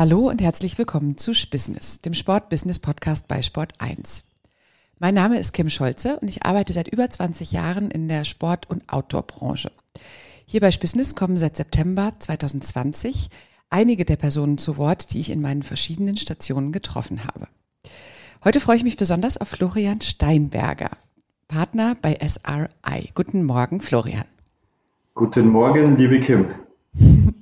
Hallo und herzlich willkommen zu Spissness, dem Sport-Business-Podcast bei Sport 1. Mein Name ist Kim Scholze und ich arbeite seit über 20 Jahren in der Sport- und Outdoor-Branche. Hier bei Spissness kommen seit September 2020 einige der Personen zu Wort, die ich in meinen verschiedenen Stationen getroffen habe. Heute freue ich mich besonders auf Florian Steinberger, Partner bei SRI. Guten Morgen, Florian. Guten Morgen, liebe Kim.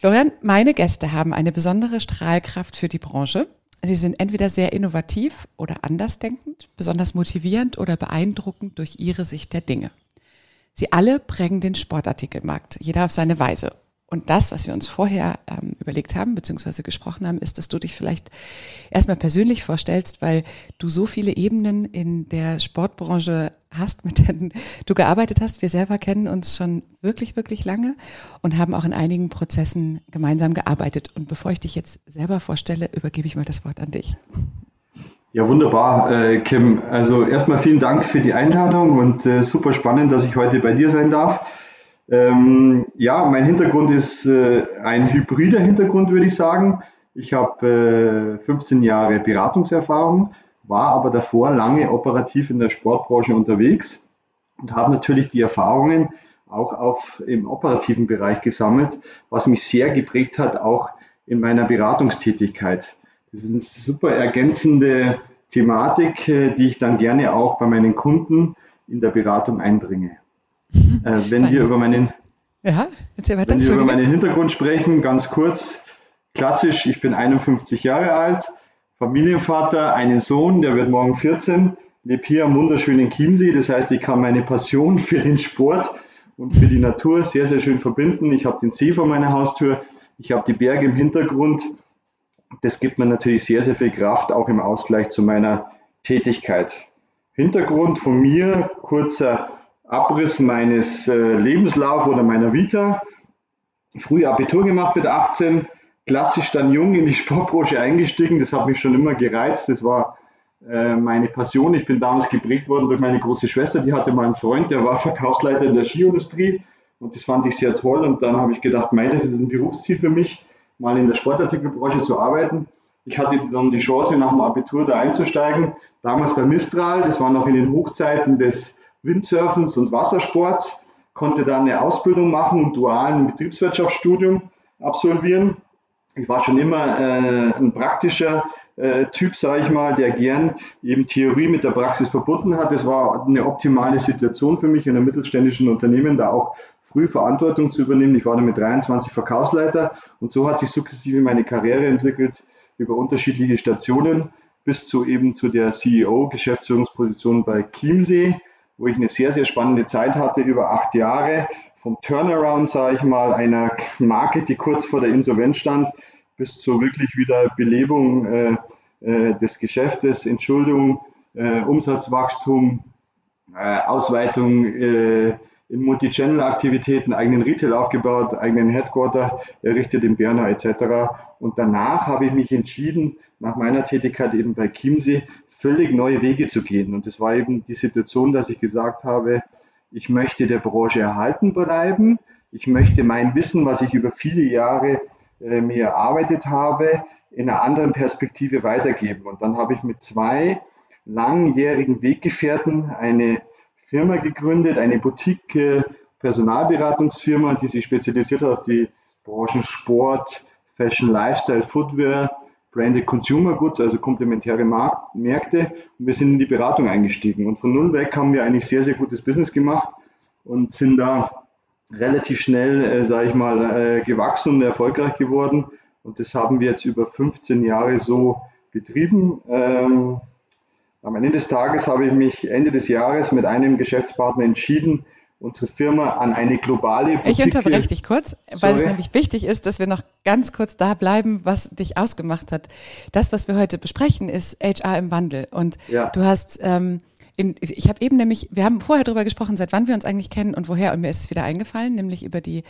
Florian, meine Gäste haben eine besondere Strahlkraft für die Branche. Sie sind entweder sehr innovativ oder andersdenkend, besonders motivierend oder beeindruckend durch ihre Sicht der Dinge. Sie alle prägen den Sportartikelmarkt, jeder auf seine Weise. Und das, was wir uns vorher ähm, überlegt haben, beziehungsweise gesprochen haben, ist, dass du dich vielleicht erstmal persönlich vorstellst, weil du so viele Ebenen in der Sportbranche hast, mit denen du gearbeitet hast. Wir selber kennen uns schon wirklich, wirklich lange und haben auch in einigen Prozessen gemeinsam gearbeitet. Und bevor ich dich jetzt selber vorstelle, übergebe ich mal das Wort an dich. Ja, wunderbar, äh, Kim. Also erstmal vielen Dank für die Einladung und äh, super spannend, dass ich heute bei dir sein darf. Ähm, ja, mein Hintergrund ist äh, ein hybrider Hintergrund, würde ich sagen. Ich habe äh, 15 Jahre Beratungserfahrung, war aber davor lange operativ in der Sportbranche unterwegs und habe natürlich die Erfahrungen auch auf, im operativen Bereich gesammelt, was mich sehr geprägt hat, auch in meiner Beratungstätigkeit. Das ist eine super ergänzende Thematik, äh, die ich dann gerne auch bei meinen Kunden in der Beratung einbringe. Äh, wenn wir über meinen, ja, wenn wir über meinen Hintergrund sprechen, ganz kurz, klassisch, ich bin 51 Jahre alt, Familienvater, einen Sohn, der wird morgen 14, lebe hier am wunderschönen Chiemsee, das heißt, ich kann meine Passion für den Sport und für die Natur sehr, sehr schön verbinden. Ich habe den See vor meiner Haustür, ich habe die Berge im Hintergrund. Das gibt mir natürlich sehr, sehr viel Kraft, auch im Ausgleich zu meiner Tätigkeit. Hintergrund von mir, kurzer Abriss meines äh, Lebenslauf oder meiner Vita. Früh Abitur gemacht mit 18, klassisch dann jung in die Sportbranche eingestiegen. Das hat mich schon immer gereizt. Das war äh, meine Passion. Ich bin damals geprägt worden durch meine große Schwester. Die hatte mal einen Freund, der war Verkaufsleiter in der Skiindustrie. Und das fand ich sehr toll. Und dann habe ich gedacht, mein, das ist ein Berufsziel für mich, mal in der Sportartikelbranche zu arbeiten. Ich hatte dann die Chance, nach dem Abitur da einzusteigen. Damals bei Mistral, das war noch in den Hochzeiten des Windsurfens und Wassersports, konnte dann eine Ausbildung machen und dualen Betriebswirtschaftsstudium absolvieren. Ich war schon immer äh, ein praktischer äh, Typ, sage ich mal, der gern eben Theorie mit der Praxis verbunden hat. Das war eine optimale Situation für mich in einem mittelständischen Unternehmen, da auch früh Verantwortung zu übernehmen. Ich war dann mit 23 Verkaufsleiter und so hat sich sukzessive meine Karriere entwickelt über unterschiedliche Stationen bis zu eben zu der CEO, Geschäftsführungsposition bei Chiemsee wo ich eine sehr, sehr spannende Zeit hatte, über acht Jahre. Vom Turnaround, sage ich mal, einer Marke, die kurz vor der Insolvenz stand, bis zur wirklich wieder Belebung äh, äh, des Geschäftes, Entschuldung, äh, Umsatzwachstum, äh, Ausweitung äh, in Multi-Channel-Aktivitäten, eigenen Retail aufgebaut, eigenen Headquarter errichtet in Berna etc. Und danach habe ich mich entschieden, nach meiner Tätigkeit eben bei Chiemsee, völlig neue Wege zu gehen. Und das war eben die Situation, dass ich gesagt habe, ich möchte der Branche erhalten bleiben. Ich möchte mein Wissen, was ich über viele Jahre äh, mir erarbeitet habe, in einer anderen Perspektive weitergeben. Und dann habe ich mit zwei langjährigen Weggefährten eine Firma gegründet, eine Boutique Personalberatungsfirma, die sich spezialisiert hat auf die Branchen Sport, Fashion, Lifestyle, Footwear, Branded Consumer Goods, also komplementäre Markt, Märkte. Und wir sind in die Beratung eingestiegen. Und von null weg haben wir eigentlich sehr, sehr gutes Business gemacht und sind da relativ schnell, äh, sage ich mal, äh, gewachsen und erfolgreich geworden. Und das haben wir jetzt über 15 Jahre so betrieben. Ähm, am Ende des Tages habe ich mich Ende des Jahres mit einem Geschäftspartner entschieden, unsere Firma an eine globale Boutique. Ich unterbreche dich kurz, weil Sorry. es nämlich wichtig ist, dass wir noch ganz kurz da bleiben, was dich ausgemacht hat. Das, was wir heute besprechen, ist HR im Wandel. Und ja. du hast ähm, in, ich habe eben nämlich, wir haben vorher darüber gesprochen, seit wann wir uns eigentlich kennen und woher, und mir ist es wieder eingefallen, nämlich über die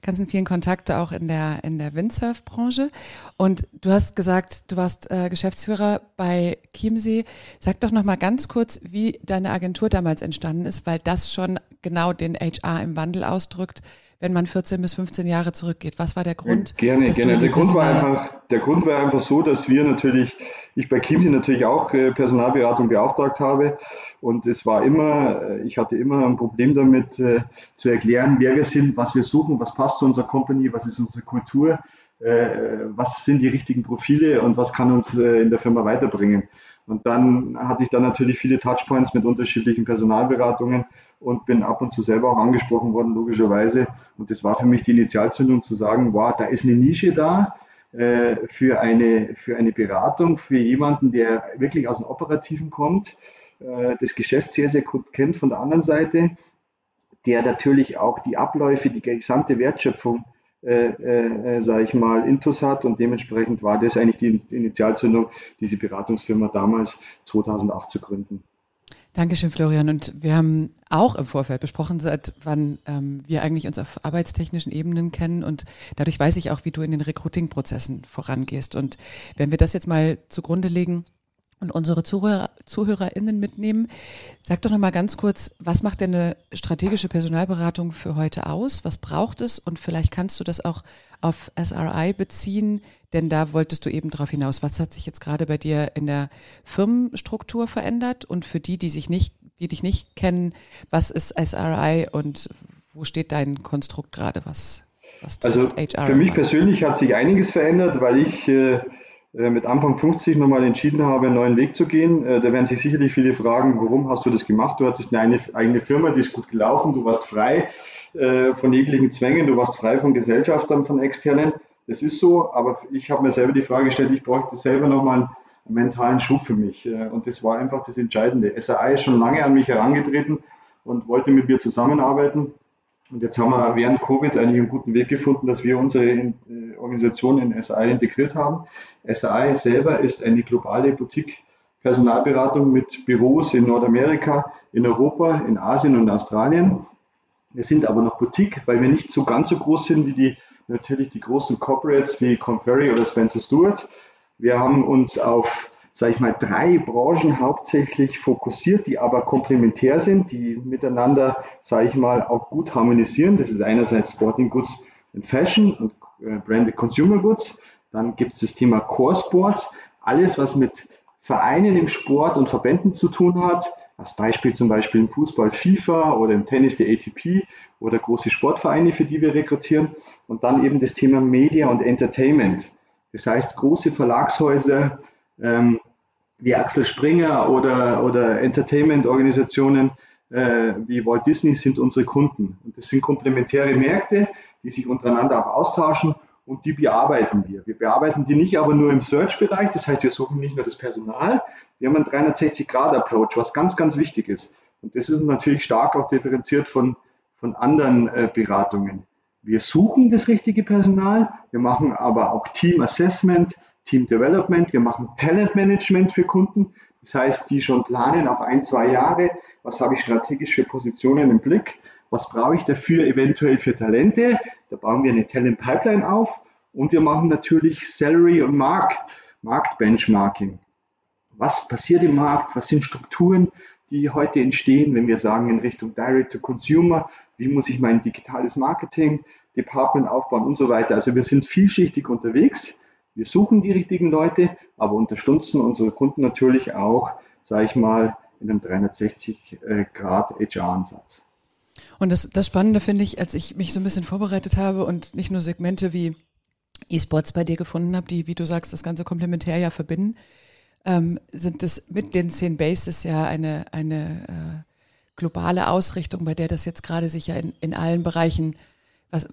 ganzen vielen Kontakte auch in der, in der Windsurf-Branche. Und du hast gesagt, du warst äh, Geschäftsführer bei Chiemsee. Sag doch nochmal ganz kurz, wie deine Agentur damals entstanden ist, weil das schon genau den HR im Wandel ausdrückt, wenn man 14 bis 15 Jahre zurückgeht? Was war der Grund? Gerne, gerne. Der Grund, war einfach, der Grund war einfach so, dass wir natürlich, ich bei Chiemsee natürlich auch äh, Personalberatung beauftragt habe. Und es war immer, äh, ich hatte immer ein Problem damit äh, zu erklären, wer wir sind, was wir suchen, was passt zu unserer Company, was ist unsere Kultur, was sind die richtigen Profile und was kann uns in der Firma weiterbringen. Und dann hatte ich dann natürlich viele Touchpoints mit unterschiedlichen Personalberatungen und bin ab und zu selber auch angesprochen worden, logischerweise. Und das war für mich die Initialzündung zu sagen, wow, da ist eine Nische da äh, für, eine, für eine Beratung, für jemanden, der wirklich aus dem Operativen kommt, äh, das Geschäft sehr, sehr gut kennt von der anderen Seite, der natürlich auch die Abläufe, die gesamte Wertschöpfung äh, äh, sage ich mal, Intus hat und dementsprechend war das eigentlich die Initialzündung, diese Beratungsfirma damals 2008 zu gründen. Dankeschön, Florian. Und wir haben auch im Vorfeld besprochen, seit wann ähm, wir eigentlich uns auf arbeitstechnischen Ebenen kennen. Und dadurch weiß ich auch, wie du in den Recruiting-Prozessen vorangehst. Und wenn wir das jetzt mal zugrunde legen, und unsere Zuhörer, ZuhörerInnen mitnehmen. Sag doch nochmal ganz kurz, was macht denn eine strategische Personalberatung für heute aus? Was braucht es? Und vielleicht kannst du das auch auf SRI beziehen, denn da wolltest du eben darauf hinaus. Was hat sich jetzt gerade bei dir in der Firmenstruktur verändert? Und für die, die sich nicht, die dich nicht kennen, was ist SRI und wo steht dein Konstrukt gerade? Was, was also HR für mich persönlich hat sich einiges verändert, weil ich äh, mit Anfang 50 nochmal entschieden habe, einen neuen Weg zu gehen. Äh, da werden sich sicherlich viele fragen, warum hast du das gemacht? Du hattest eine eigene Firma, die ist gut gelaufen, du warst frei äh, von jeglichen Zwängen, du warst frei von Gesellschaftern, von externen. Das ist so, aber ich habe mir selber die Frage gestellt, ich bräuchte selber nochmal einen mentalen Schub für mich. Und das war einfach das Entscheidende. SAI ist schon lange an mich herangetreten und wollte mit mir zusammenarbeiten. Und jetzt haben wir während Covid eigentlich einen guten Weg gefunden, dass wir unsere äh, Organisation in SAI integriert haben. SAI selber ist eine globale Boutique-Personalberatung mit Büros in Nordamerika, in Europa, in Asien und Australien. Wir sind aber noch Boutique, weil wir nicht so ganz so groß sind wie die natürlich die großen Corporates wie Conferry oder Spencer Stewart. Wir haben uns auf sage ich mal, drei Branchen hauptsächlich fokussiert, die aber komplementär sind, die miteinander, sage ich mal, auch gut harmonisieren. Das ist einerseits Sporting Goods and Fashion und äh, Branded Consumer Goods. Dann gibt es das Thema Core Sports, alles, was mit Vereinen im Sport und Verbänden zu tun hat. Als Beispiel zum Beispiel im Fußball FIFA oder im Tennis der ATP oder große Sportvereine, für die wir rekrutieren. Und dann eben das Thema Media und Entertainment. Das heißt, große Verlagshäuser, ähm, wie Axel Springer oder, oder Entertainment-Organisationen äh, wie Walt Disney sind unsere Kunden. Und das sind komplementäre Märkte, die sich untereinander auch austauschen und die bearbeiten wir. Wir bearbeiten die nicht aber nur im Search-Bereich, das heißt, wir suchen nicht nur das Personal, wir haben einen 360-Grad-Approach, was ganz, ganz wichtig ist. Und das ist natürlich stark auch differenziert von, von anderen äh, Beratungen. Wir suchen das richtige Personal, wir machen aber auch Team Assessment, Team Development, wir machen Talent Management für Kunden. Das heißt, die schon planen auf ein, zwei Jahre, was habe ich strategisch für Positionen im Blick, was brauche ich dafür eventuell für Talente. Da bauen wir eine Talent Pipeline auf und wir machen natürlich Salary und Markt, Marktbenchmarking. Was passiert im Markt? Was sind Strukturen, die heute entstehen, wenn wir sagen in Richtung Direct to Consumer? Wie muss ich mein digitales Marketing Department aufbauen und so weiter? Also wir sind vielschichtig unterwegs wir suchen die richtigen Leute, aber unterstützen unsere Kunden natürlich auch, sage ich mal, in einem 360-Grad-HR-Ansatz. Und das, das Spannende finde ich, als ich mich so ein bisschen vorbereitet habe und nicht nur Segmente wie E-Sports bei dir gefunden habe, die, wie du sagst, das ganze komplementär ja verbinden, ähm, sind das mit den zehn Bases ja eine, eine äh, globale Ausrichtung, bei der das jetzt gerade sich ja in, in allen Bereichen, was,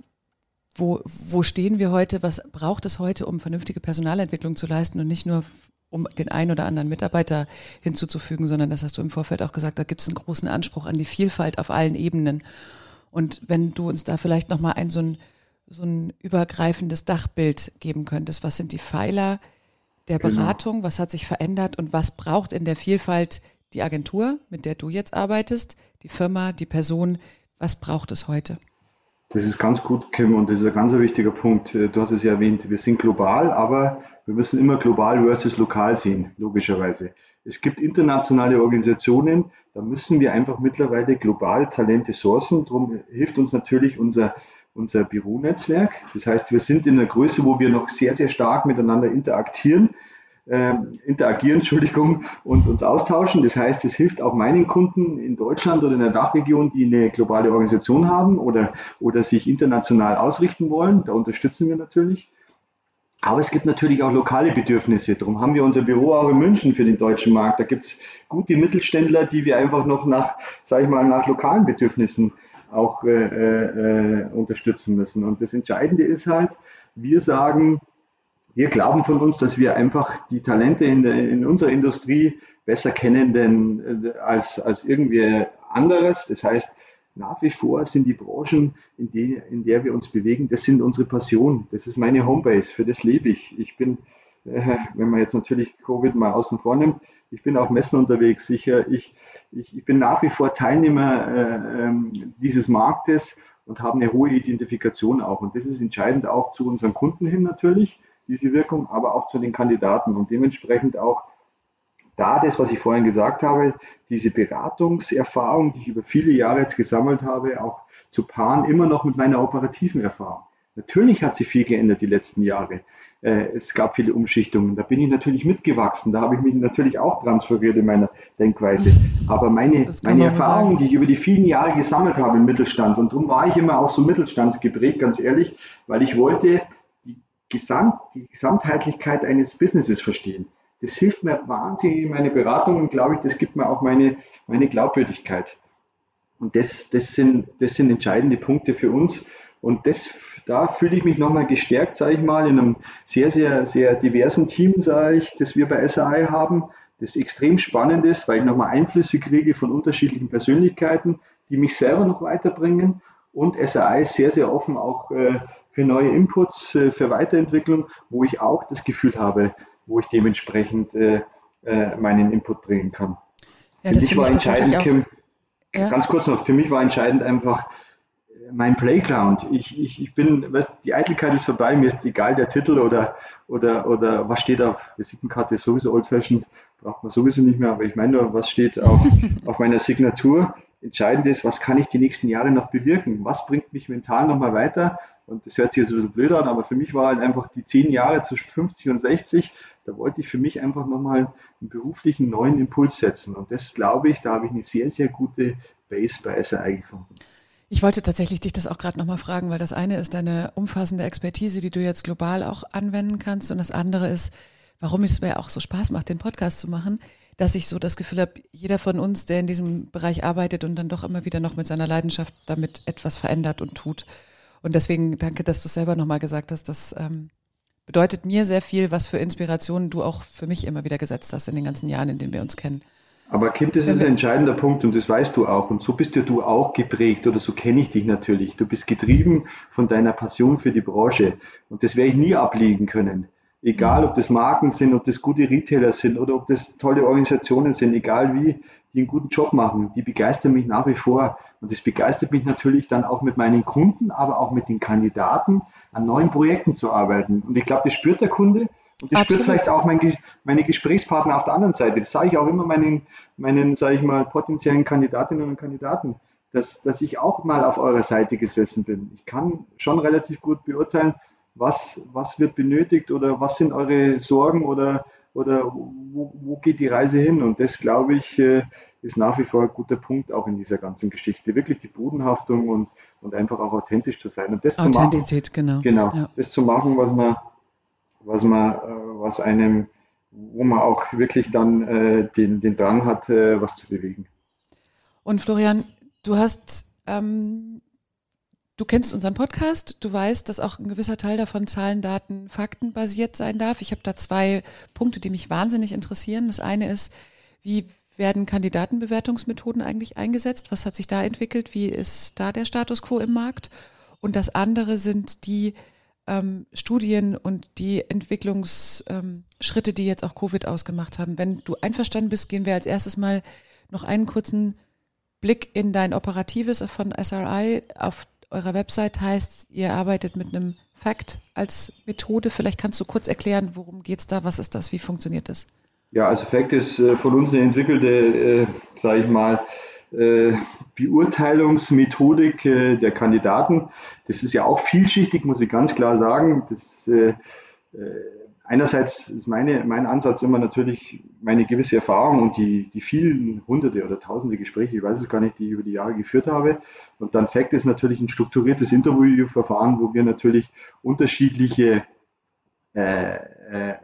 wo, wo stehen wir heute, was braucht es heute, um vernünftige Personalentwicklung zu leisten und nicht nur um den einen oder anderen Mitarbeiter hinzuzufügen, sondern das hast du im Vorfeld auch gesagt, da gibt es einen großen Anspruch an die Vielfalt auf allen Ebenen. Und wenn du uns da vielleicht nochmal ein so ein, so ein übergreifendes Dachbild geben könntest, was sind die Pfeiler der genau. Beratung, genau. was hat sich verändert und was braucht in der Vielfalt die Agentur, mit der du jetzt arbeitest, die Firma, die Person, was braucht es heute? Das ist ganz gut, Kim, und das ist ein ganz wichtiger Punkt. Du hast es ja erwähnt, wir sind global, aber wir müssen immer global versus lokal sehen, logischerweise. Es gibt internationale Organisationen, da müssen wir einfach mittlerweile global Talente sourcen. Darum hilft uns natürlich unser unser Büronetzwerk. Das heißt, wir sind in einer Größe, wo wir noch sehr, sehr stark miteinander interagieren, äh, interagieren, Entschuldigung, und uns austauschen. Das heißt, es hilft auch meinen Kunden in Deutschland oder in der Dachregion, die eine globale Organisation haben oder, oder sich international ausrichten wollen. Da unterstützen wir natürlich. Aber es gibt natürlich auch lokale Bedürfnisse. Darum haben wir unser Büro auch in München für den deutschen Markt. Da gibt es gute Mittelständler, die wir einfach noch nach, sage ich mal, nach lokalen Bedürfnissen auch äh, äh, unterstützen müssen. Und das Entscheidende ist halt, wir sagen, wir glauben von uns, dass wir einfach die Talente in, der, in unserer Industrie besser kennen denn, äh, als, als irgendwie anderes. Das heißt, nach wie vor sind die Branchen, in, die, in der wir uns bewegen, das sind unsere Passion. Das ist meine Homebase, für das lebe ich. Ich bin, äh, wenn man jetzt natürlich Covid mal außen vor nimmt, ich bin auf Messen unterwegs. Ich, ich, ich, ich bin nach wie vor Teilnehmer äh, ähm, dieses Marktes und habe eine hohe Identifikation auch. Und das ist entscheidend auch zu unseren Kunden hin natürlich, diese Wirkung, aber auch zu den Kandidaten und dementsprechend auch da das, was ich vorhin gesagt habe, diese Beratungserfahrung, die ich über viele Jahre jetzt gesammelt habe, auch zu paaren, immer noch mit meiner operativen Erfahrung. Natürlich hat sich viel geändert die letzten Jahre. Äh, es gab viele Umschichtungen. Da bin ich natürlich mitgewachsen. Da habe ich mich natürlich auch transferiert in meiner Denkweise. Aber meine, meine Erfahrungen, die ich über die vielen Jahre gesammelt habe im Mittelstand, und darum war ich immer auch so mittelstandsgeprägt, ganz ehrlich, weil ich wollte Gesamt, die Gesamtheitlichkeit eines Businesses verstehen. Das hilft mir wahnsinnig in meine Beratung und glaube ich, das gibt mir auch meine, meine Glaubwürdigkeit. Und das, das, sind, das sind entscheidende Punkte für uns. Und das, da fühle ich mich nochmal gestärkt, sage ich mal, in einem sehr, sehr, sehr diversen Team, sage ich, das wir bei SAI haben, das extrem spannend ist, weil ich nochmal Einflüsse kriege von unterschiedlichen Persönlichkeiten, die mich selber noch weiterbringen. Und SAI sehr, sehr offen auch äh, für neue Inputs, äh, für Weiterentwicklung, wo ich auch das Gefühl habe, wo ich dementsprechend äh, äh, meinen Input bringen kann. Ja, für mich war entscheidend, Kim, ja? ganz kurz noch, für mich war entscheidend einfach mein Playground. Ich, ich, ich bin, weißt, die Eitelkeit ist vorbei, mir ist egal der Titel oder, oder, oder was steht auf Visitenkarte, ist sowieso old-fashioned, braucht man sowieso nicht mehr, aber ich meine nur, was steht auf, auf meiner Signatur. Entscheidend ist, was kann ich die nächsten Jahre noch bewirken? Was bringt mich mental nochmal weiter? Und das hört sich jetzt ein bisschen blöd an, aber für mich war halt einfach die zehn Jahre zwischen 50 und 60 da wollte ich für mich einfach nochmal einen beruflichen neuen Impuls setzen. Und das glaube ich, da habe ich eine sehr, sehr gute Base bei SRI gefunden. Ich wollte tatsächlich dich das auch gerade nochmal fragen, weil das eine ist deine umfassende Expertise, die du jetzt global auch anwenden kannst. Und das andere ist, warum es mir auch so Spaß macht, den Podcast zu machen, dass ich so das Gefühl habe, jeder von uns, der in diesem Bereich arbeitet und dann doch immer wieder noch mit seiner Leidenschaft damit etwas verändert und tut. Und deswegen danke, dass du selber nochmal gesagt hast, dass ähm, bedeutet mir sehr viel, was für Inspirationen du auch für mich immer wieder gesetzt hast in den ganzen Jahren, in denen wir uns kennen. Aber Kim, das ist ein entscheidender Punkt und das weißt du auch. Und so bist ja du auch geprägt oder so kenne ich dich natürlich. Du bist getrieben von deiner Passion für die Branche und das werde ich nie ablegen können. Egal, ob das Marken sind, ob das gute Retailer sind oder ob das tolle Organisationen sind, egal wie, die einen guten Job machen, die begeistern mich nach wie vor. Und das begeistert mich natürlich dann auch mit meinen Kunden, aber auch mit den Kandidaten, an neuen Projekten zu arbeiten. Und ich glaube, das spürt der Kunde und das Absolut. spürt vielleicht auch mein, meine Gesprächspartner auf der anderen Seite. Das sage ich auch immer meinen, meinen sage ich mal, potenziellen Kandidatinnen und Kandidaten, dass, dass ich auch mal auf eurer Seite gesessen bin. Ich kann schon relativ gut beurteilen, was, was wird benötigt oder was sind eure Sorgen oder, oder wo, wo geht die Reise hin. Und das, glaube ich, äh, ist nach wie vor ein guter Punkt auch in dieser ganzen Geschichte. Wirklich die Bodenhaftung und, und einfach auch authentisch zu sein. Und das zu machen, genau. Genau, ja. das zu machen, was man, was man, äh, was einem, wo man auch wirklich dann äh, den, den Drang hat, äh, was zu bewegen. Und Florian, du hast, ähm, du kennst unseren Podcast, du weißt, dass auch ein gewisser Teil davon Zahlen, Daten, Fakten basiert sein darf. Ich habe da zwei Punkte, die mich wahnsinnig interessieren. Das eine ist, wie werden Kandidatenbewertungsmethoden eigentlich eingesetzt? Was hat sich da entwickelt? Wie ist da der Status quo im Markt? Und das andere sind die ähm, Studien und die Entwicklungsschritte, ähm, die jetzt auch Covid ausgemacht haben. Wenn du einverstanden bist, gehen wir als erstes mal noch einen kurzen Blick in dein Operatives von SRI. Auf eurer Website heißt, ihr arbeitet mit einem Fact als Methode. Vielleicht kannst du kurz erklären, worum geht es da, was ist das, wie funktioniert das? Ja, also Fact ist äh, von uns eine entwickelte, äh, sage ich mal, äh, Beurteilungsmethodik äh, der Kandidaten. Das ist ja auch vielschichtig, muss ich ganz klar sagen. Das, einerseits ist meine, mein Ansatz immer natürlich meine gewisse Erfahrung und die, die vielen hunderte oder tausende Gespräche, ich weiß es gar nicht, die ich über die Jahre geführt habe. Und dann Fakt ist natürlich ein strukturiertes Interviewverfahren, wo wir natürlich unterschiedliche äh, äh,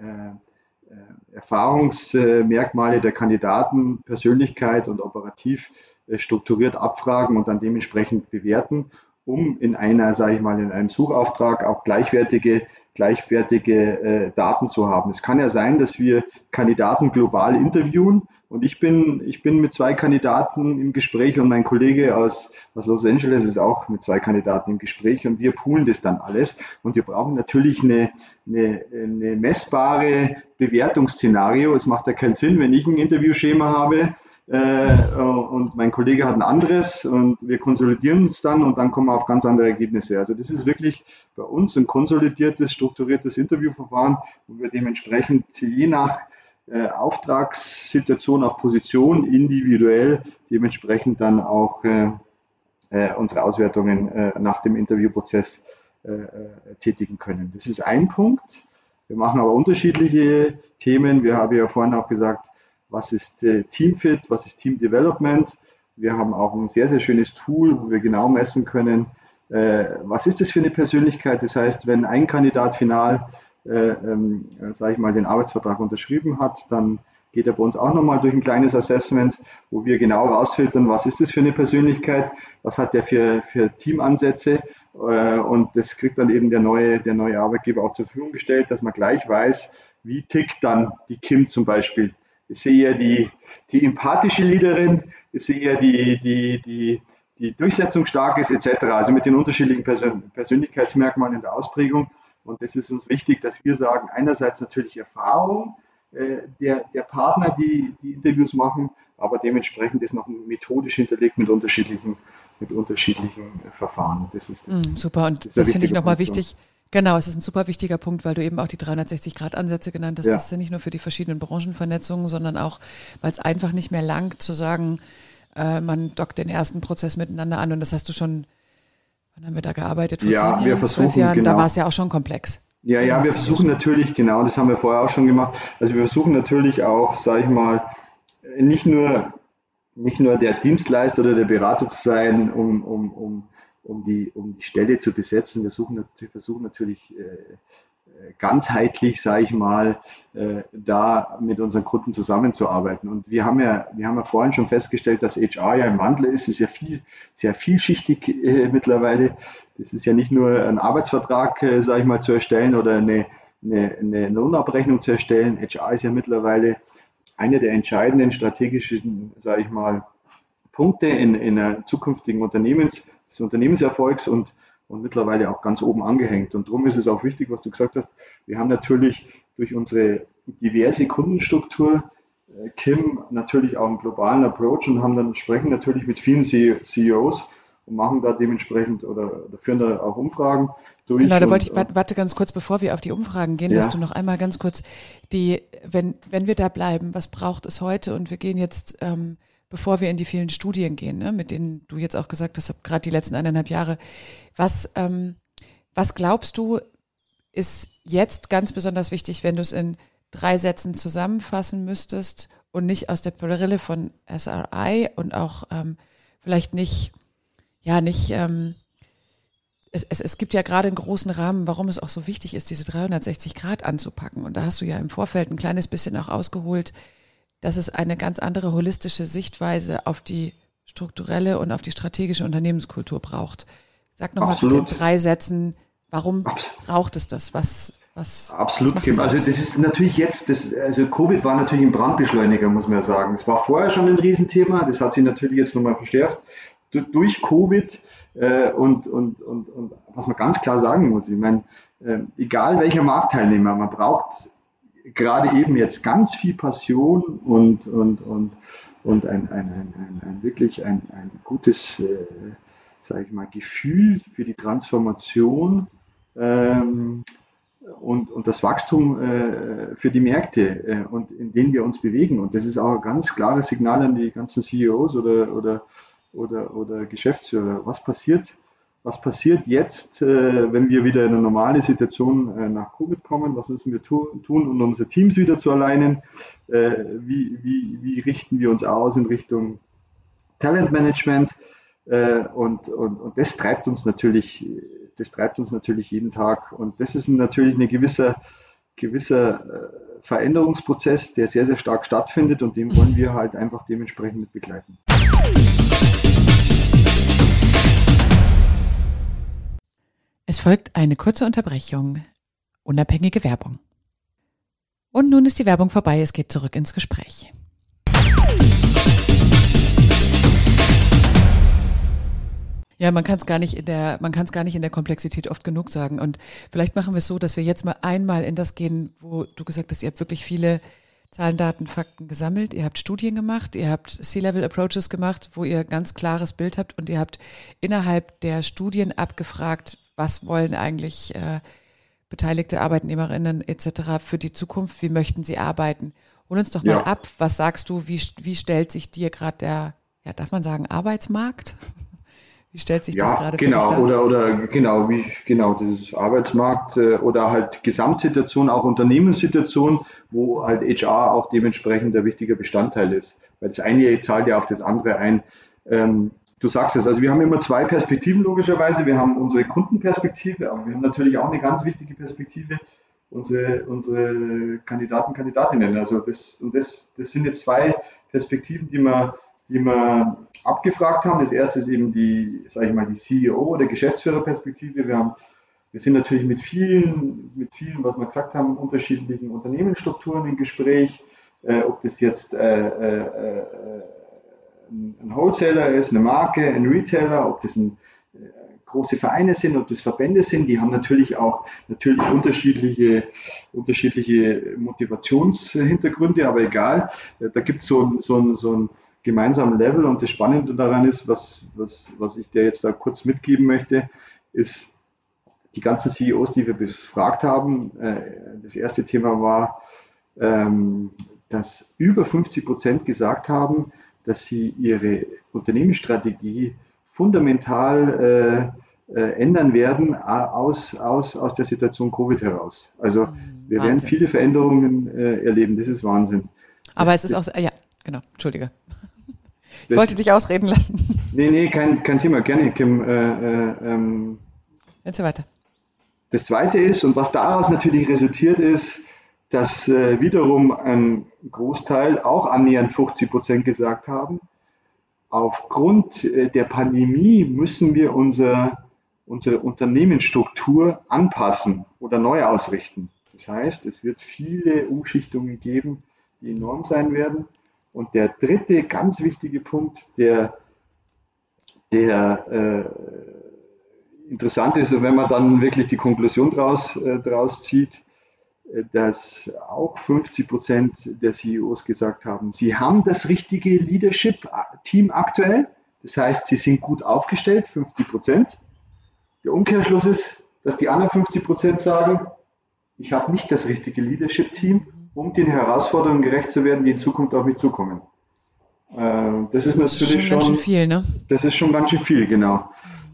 Erfahrungsmerkmale der Kandidaten, Persönlichkeit und operativ äh, strukturiert abfragen und dann dementsprechend bewerten, um in einer, sage ich mal, in einem Suchauftrag auch gleichwertige, gleichwertige äh, Daten zu haben. Es kann ja sein, dass wir Kandidaten global interviewen und ich bin, ich bin mit zwei Kandidaten im Gespräch und mein Kollege aus, aus Los Angeles ist auch mit zwei Kandidaten im Gespräch und wir poolen das dann alles. Und wir brauchen natürlich eine, eine, eine messbare Bewertungsszenario. Es macht ja keinen Sinn, wenn ich ein Interviewschema habe äh, und mein Kollege hat ein anderes und wir konsolidieren uns dann und dann kommen wir auf ganz andere Ergebnisse. Also das ist wirklich bei uns ein konsolidiertes, strukturiertes Interviewverfahren, wo wir dementsprechend je nach äh, Auftragssituation, auch Position individuell dementsprechend dann auch äh, äh, unsere Auswertungen äh, nach dem Interviewprozess äh, tätigen können. Das ist ein Punkt. Wir machen aber unterschiedliche Themen. Wir haben ja vorhin auch gesagt, was ist Teamfit, was ist Team Development. Wir haben auch ein sehr, sehr schönes Tool, wo wir genau messen können, was ist das für eine Persönlichkeit. Das heißt, wenn ein Kandidat final äh, ähm, sage ich mal, den Arbeitsvertrag unterschrieben hat, dann geht er bei uns auch nochmal durch ein kleines Assessment, wo wir genau rausfiltern, was ist das für eine Persönlichkeit, was hat der für, für Teamansätze äh, und das kriegt dann eben der neue, der neue Arbeitgeber auch zur Verfügung gestellt, dass man gleich weiß, wie tickt dann die Kim zum Beispiel. Ist sie eher die, die empathische Leaderin, ist sie eher die, die, die, die durchsetzungsstark ist, etc. Also mit den unterschiedlichen Persön Persönlichkeitsmerkmalen in der Ausprägung. Und es ist uns wichtig, dass wir sagen, einerseits natürlich Erfahrung äh, der, der Partner, die die Interviews machen, aber dementsprechend ist noch methodisch hinterlegt mit unterschiedlichen, mit unterschiedlichen Verfahren. Das ist, mm, super, und das, das finde ich nochmal wichtig. Genau, es ist ein super wichtiger Punkt, weil du eben auch die 360-Grad-Ansätze genannt hast. Ja. Das ist ja nicht nur für die verschiedenen Branchenvernetzungen, sondern auch, weil es einfach nicht mehr langt zu sagen, äh, man dockt den ersten Prozess miteinander an und das hast du schon Wann haben wir da gearbeitet? Vor ja, wir versuchen, Jahren? Genau. Da war es ja auch schon komplex. Ja, ja, wir versuchen natürlich, genau, das haben wir vorher auch schon gemacht. Also wir versuchen natürlich auch, sage ich mal, nicht nur, nicht nur der Dienstleister oder der Berater zu sein, um, um, um, um, die, um die Stelle zu besetzen. Wir, suchen, wir versuchen natürlich äh, ganzheitlich, sage ich mal, äh, da mit unseren Kunden zusammenzuarbeiten. Und wir haben ja, wir haben ja vorhin schon festgestellt, dass HR ja im Wandel ist, ist ja viel, sehr vielschichtig äh, mittlerweile. Das ist ja nicht nur ein Arbeitsvertrag, äh, sage ich mal, zu erstellen oder eine, eine, eine Lohnabrechnung zu erstellen. HR ist ja mittlerweile eine der entscheidenden strategischen, sage ich mal, Punkte in, in einer zukünftigen Unternehmens, des Unternehmenserfolgs und und mittlerweile auch ganz oben angehängt. Und darum ist es auch wichtig, was du gesagt hast. Wir haben natürlich durch unsere diverse Kundenstruktur, äh, Kim, natürlich auch einen globalen Approach und haben dann sprechen natürlich mit vielen CEOs und machen da dementsprechend oder, oder führen da auch Umfragen durch. Genau, da wollte ich, warte ganz kurz, bevor wir auf die Umfragen gehen, ja. dass du noch einmal ganz kurz die, wenn, wenn wir da bleiben, was braucht es heute? Und wir gehen jetzt ähm, bevor wir in die vielen Studien gehen, ne, mit denen du jetzt auch gesagt hast, gerade die letzten eineinhalb Jahre. Was, ähm, was glaubst du, ist jetzt ganz besonders wichtig, wenn du es in drei Sätzen zusammenfassen müsstest und nicht aus der Brille von SRI und auch ähm, vielleicht nicht, ja, nicht, ähm, es, es, es gibt ja gerade einen großen Rahmen, warum es auch so wichtig ist, diese 360 Grad anzupacken. Und da hast du ja im Vorfeld ein kleines bisschen auch ausgeholt, dass es eine ganz andere holistische Sichtweise auf die strukturelle und auf die strategische Unternehmenskultur braucht. Sag nochmal bitte in drei Sätzen, warum braucht es das? Was, was, Absolut, was Kim. Also das ist natürlich jetzt, das, also Covid war natürlich ein Brandbeschleuniger, muss man ja sagen. Es war vorher schon ein Riesenthema, das hat sich natürlich jetzt nochmal verstärkt. Durch Covid äh, und, und, und, und was man ganz klar sagen muss, ich meine, äh, egal welcher Marktteilnehmer, man braucht gerade eben jetzt ganz viel Passion und, und, und, und ein, ein, ein, ein wirklich ein, ein gutes, äh, sage ich mal, Gefühl für die Transformation. Ähm, und, und das Wachstum äh, für die Märkte äh, und in denen wir uns bewegen. Und das ist auch ein ganz klares Signal an die ganzen CEOs oder, oder, oder, oder Geschäftsführer. Was passiert, was passiert jetzt, äh, wenn wir wieder in eine normale Situation äh, nach Covid kommen? Was müssen wir tu tun, um unsere Teams wieder zu alignen? Äh, wie, wie, wie richten wir uns aus in Richtung Talentmanagement? Und, und, und das treibt uns natürlich, das treibt uns natürlich jeden Tag. Und das ist natürlich ein gewisser, gewisser Veränderungsprozess, der sehr, sehr stark stattfindet und den wollen wir halt einfach dementsprechend mit begleiten. Es folgt eine kurze Unterbrechung. Unabhängige Werbung. Und nun ist die Werbung vorbei, es geht zurück ins Gespräch. Ja, man kann es gar nicht in der, man kann es gar nicht in der Komplexität oft genug sagen. Und vielleicht machen wir es so, dass wir jetzt mal einmal in das gehen, wo du gesagt hast, ihr habt wirklich viele Zahlen, Daten, Fakten gesammelt. Ihr habt Studien gemacht, ihr habt C-Level Approaches gemacht, wo ihr ganz klares Bild habt und ihr habt innerhalb der Studien abgefragt, was wollen eigentlich äh, beteiligte Arbeitnehmerinnen etc. für die Zukunft, wie möchten sie arbeiten. Hol uns doch mal ja. ab, was sagst du, wie, wie stellt sich dir gerade der, ja, darf man sagen, Arbeitsmarkt? Wie stellt sich ja, das gerade genau, für dich dar? Oder, oder genau, wie, genau, dieses Arbeitsmarkt äh, oder halt Gesamtsituation, auch Unternehmenssituation, wo halt HR auch dementsprechend ein wichtiger Bestandteil ist. Weil das eine zahlt ja auf das andere ein. Ähm, du sagst es, also wir haben immer zwei Perspektiven logischerweise. Wir haben unsere Kundenperspektive, aber wir haben natürlich auch eine ganz wichtige Perspektive, unsere, unsere Kandidaten, Kandidatinnen. Also das, und das, das sind jetzt zwei Perspektiven, die man die wir abgefragt haben. Das erste ist eben die, sage ich mal, die CEO- oder Geschäftsführerperspektive. Wir, haben, wir sind natürlich mit vielen, mit vielen, was wir gesagt haben, unterschiedlichen Unternehmensstrukturen im Gespräch. Äh, ob das jetzt äh, äh, äh ein Wholesaler ist, eine Marke, ein Retailer, ob das ein, äh, große Vereine sind, ob das Verbände sind, die haben natürlich auch natürlich unterschiedliche, unterschiedliche Motivationshintergründe, aber egal, äh, da gibt so es so, so ein gemeinsamen Level. Und das Spannende daran ist, was, was, was ich dir jetzt da kurz mitgeben möchte, ist, die ganzen CEOs, die wir befragt haben, äh, das erste Thema war, ähm, dass über 50 Prozent gesagt haben, dass sie ihre Unternehmensstrategie fundamental äh, äh, ändern werden aus, aus, aus der Situation Covid heraus. Also mhm. wir Wahnsinn. werden viele Veränderungen äh, erleben, das ist Wahnsinn. Aber es ist auch, ja, genau, Entschuldige. Ich wollte dich ausreden lassen. Nee, nee, kein, kein Thema, gerne, Kim. Äh, äh, ähm, Jetzt weiter. Das Zweite ist, und was daraus natürlich resultiert ist, dass äh, wiederum ein Großteil, auch annähernd 50 Prozent gesagt haben, aufgrund äh, der Pandemie müssen wir unser, unsere Unternehmensstruktur anpassen oder neu ausrichten. Das heißt, es wird viele Umschichtungen geben, die enorm sein werden. Und der dritte ganz wichtige Punkt, der, der äh, interessant ist, wenn man dann wirklich die Konklusion draus, äh, draus zieht, dass auch 50 Prozent der CEOs gesagt haben, sie haben das richtige Leadership-Team aktuell. Das heißt, sie sind gut aufgestellt, 50 Prozent. Der Umkehrschluss ist, dass die anderen 50 Prozent sagen, ich habe nicht das richtige Leadership-Team um den Herausforderungen gerecht zu werden, die in Zukunft auf mich zukommen. Äh, das ist natürlich ist schon, schon, ganz schön viel, ne? Das ist schon ganz schön viel, genau.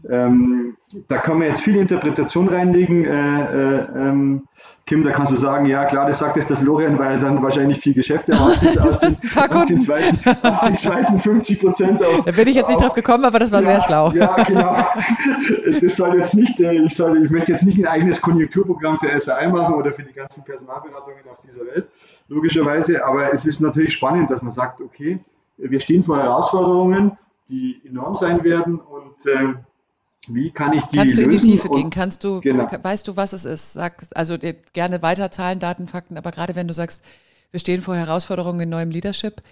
Ähm, da kann man jetzt viel Interpretation reinlegen. Äh, äh, ähm, Kim, da kannst du sagen, ja klar, das sagt jetzt der Florian, weil er dann wahrscheinlich viel Geschäfte aus, den, aus, den, aus, den, zweiten, aus den zweiten 50 Prozent. Da bin ich jetzt nicht drauf gekommen, aber das war ja, sehr schlau. Ja, genau. Das soll jetzt nicht, äh, ich, soll, ich möchte jetzt nicht ein eigenes Konjunkturprogramm für SAI machen oder für die ganzen Personalberatungen auf dieser Welt, logischerweise, aber es ist natürlich spannend, dass man sagt, okay, wir stehen vor Herausforderungen, die enorm sein werden und äh, wie kann ich die Kannst du in die Tiefe gehen? Kannst du, genau. weißt du, was es ist? Sag, also gerne weiter Zahlen, Daten, Fakten, aber gerade wenn du sagst, wir stehen vor Herausforderungen in neuem Leadership.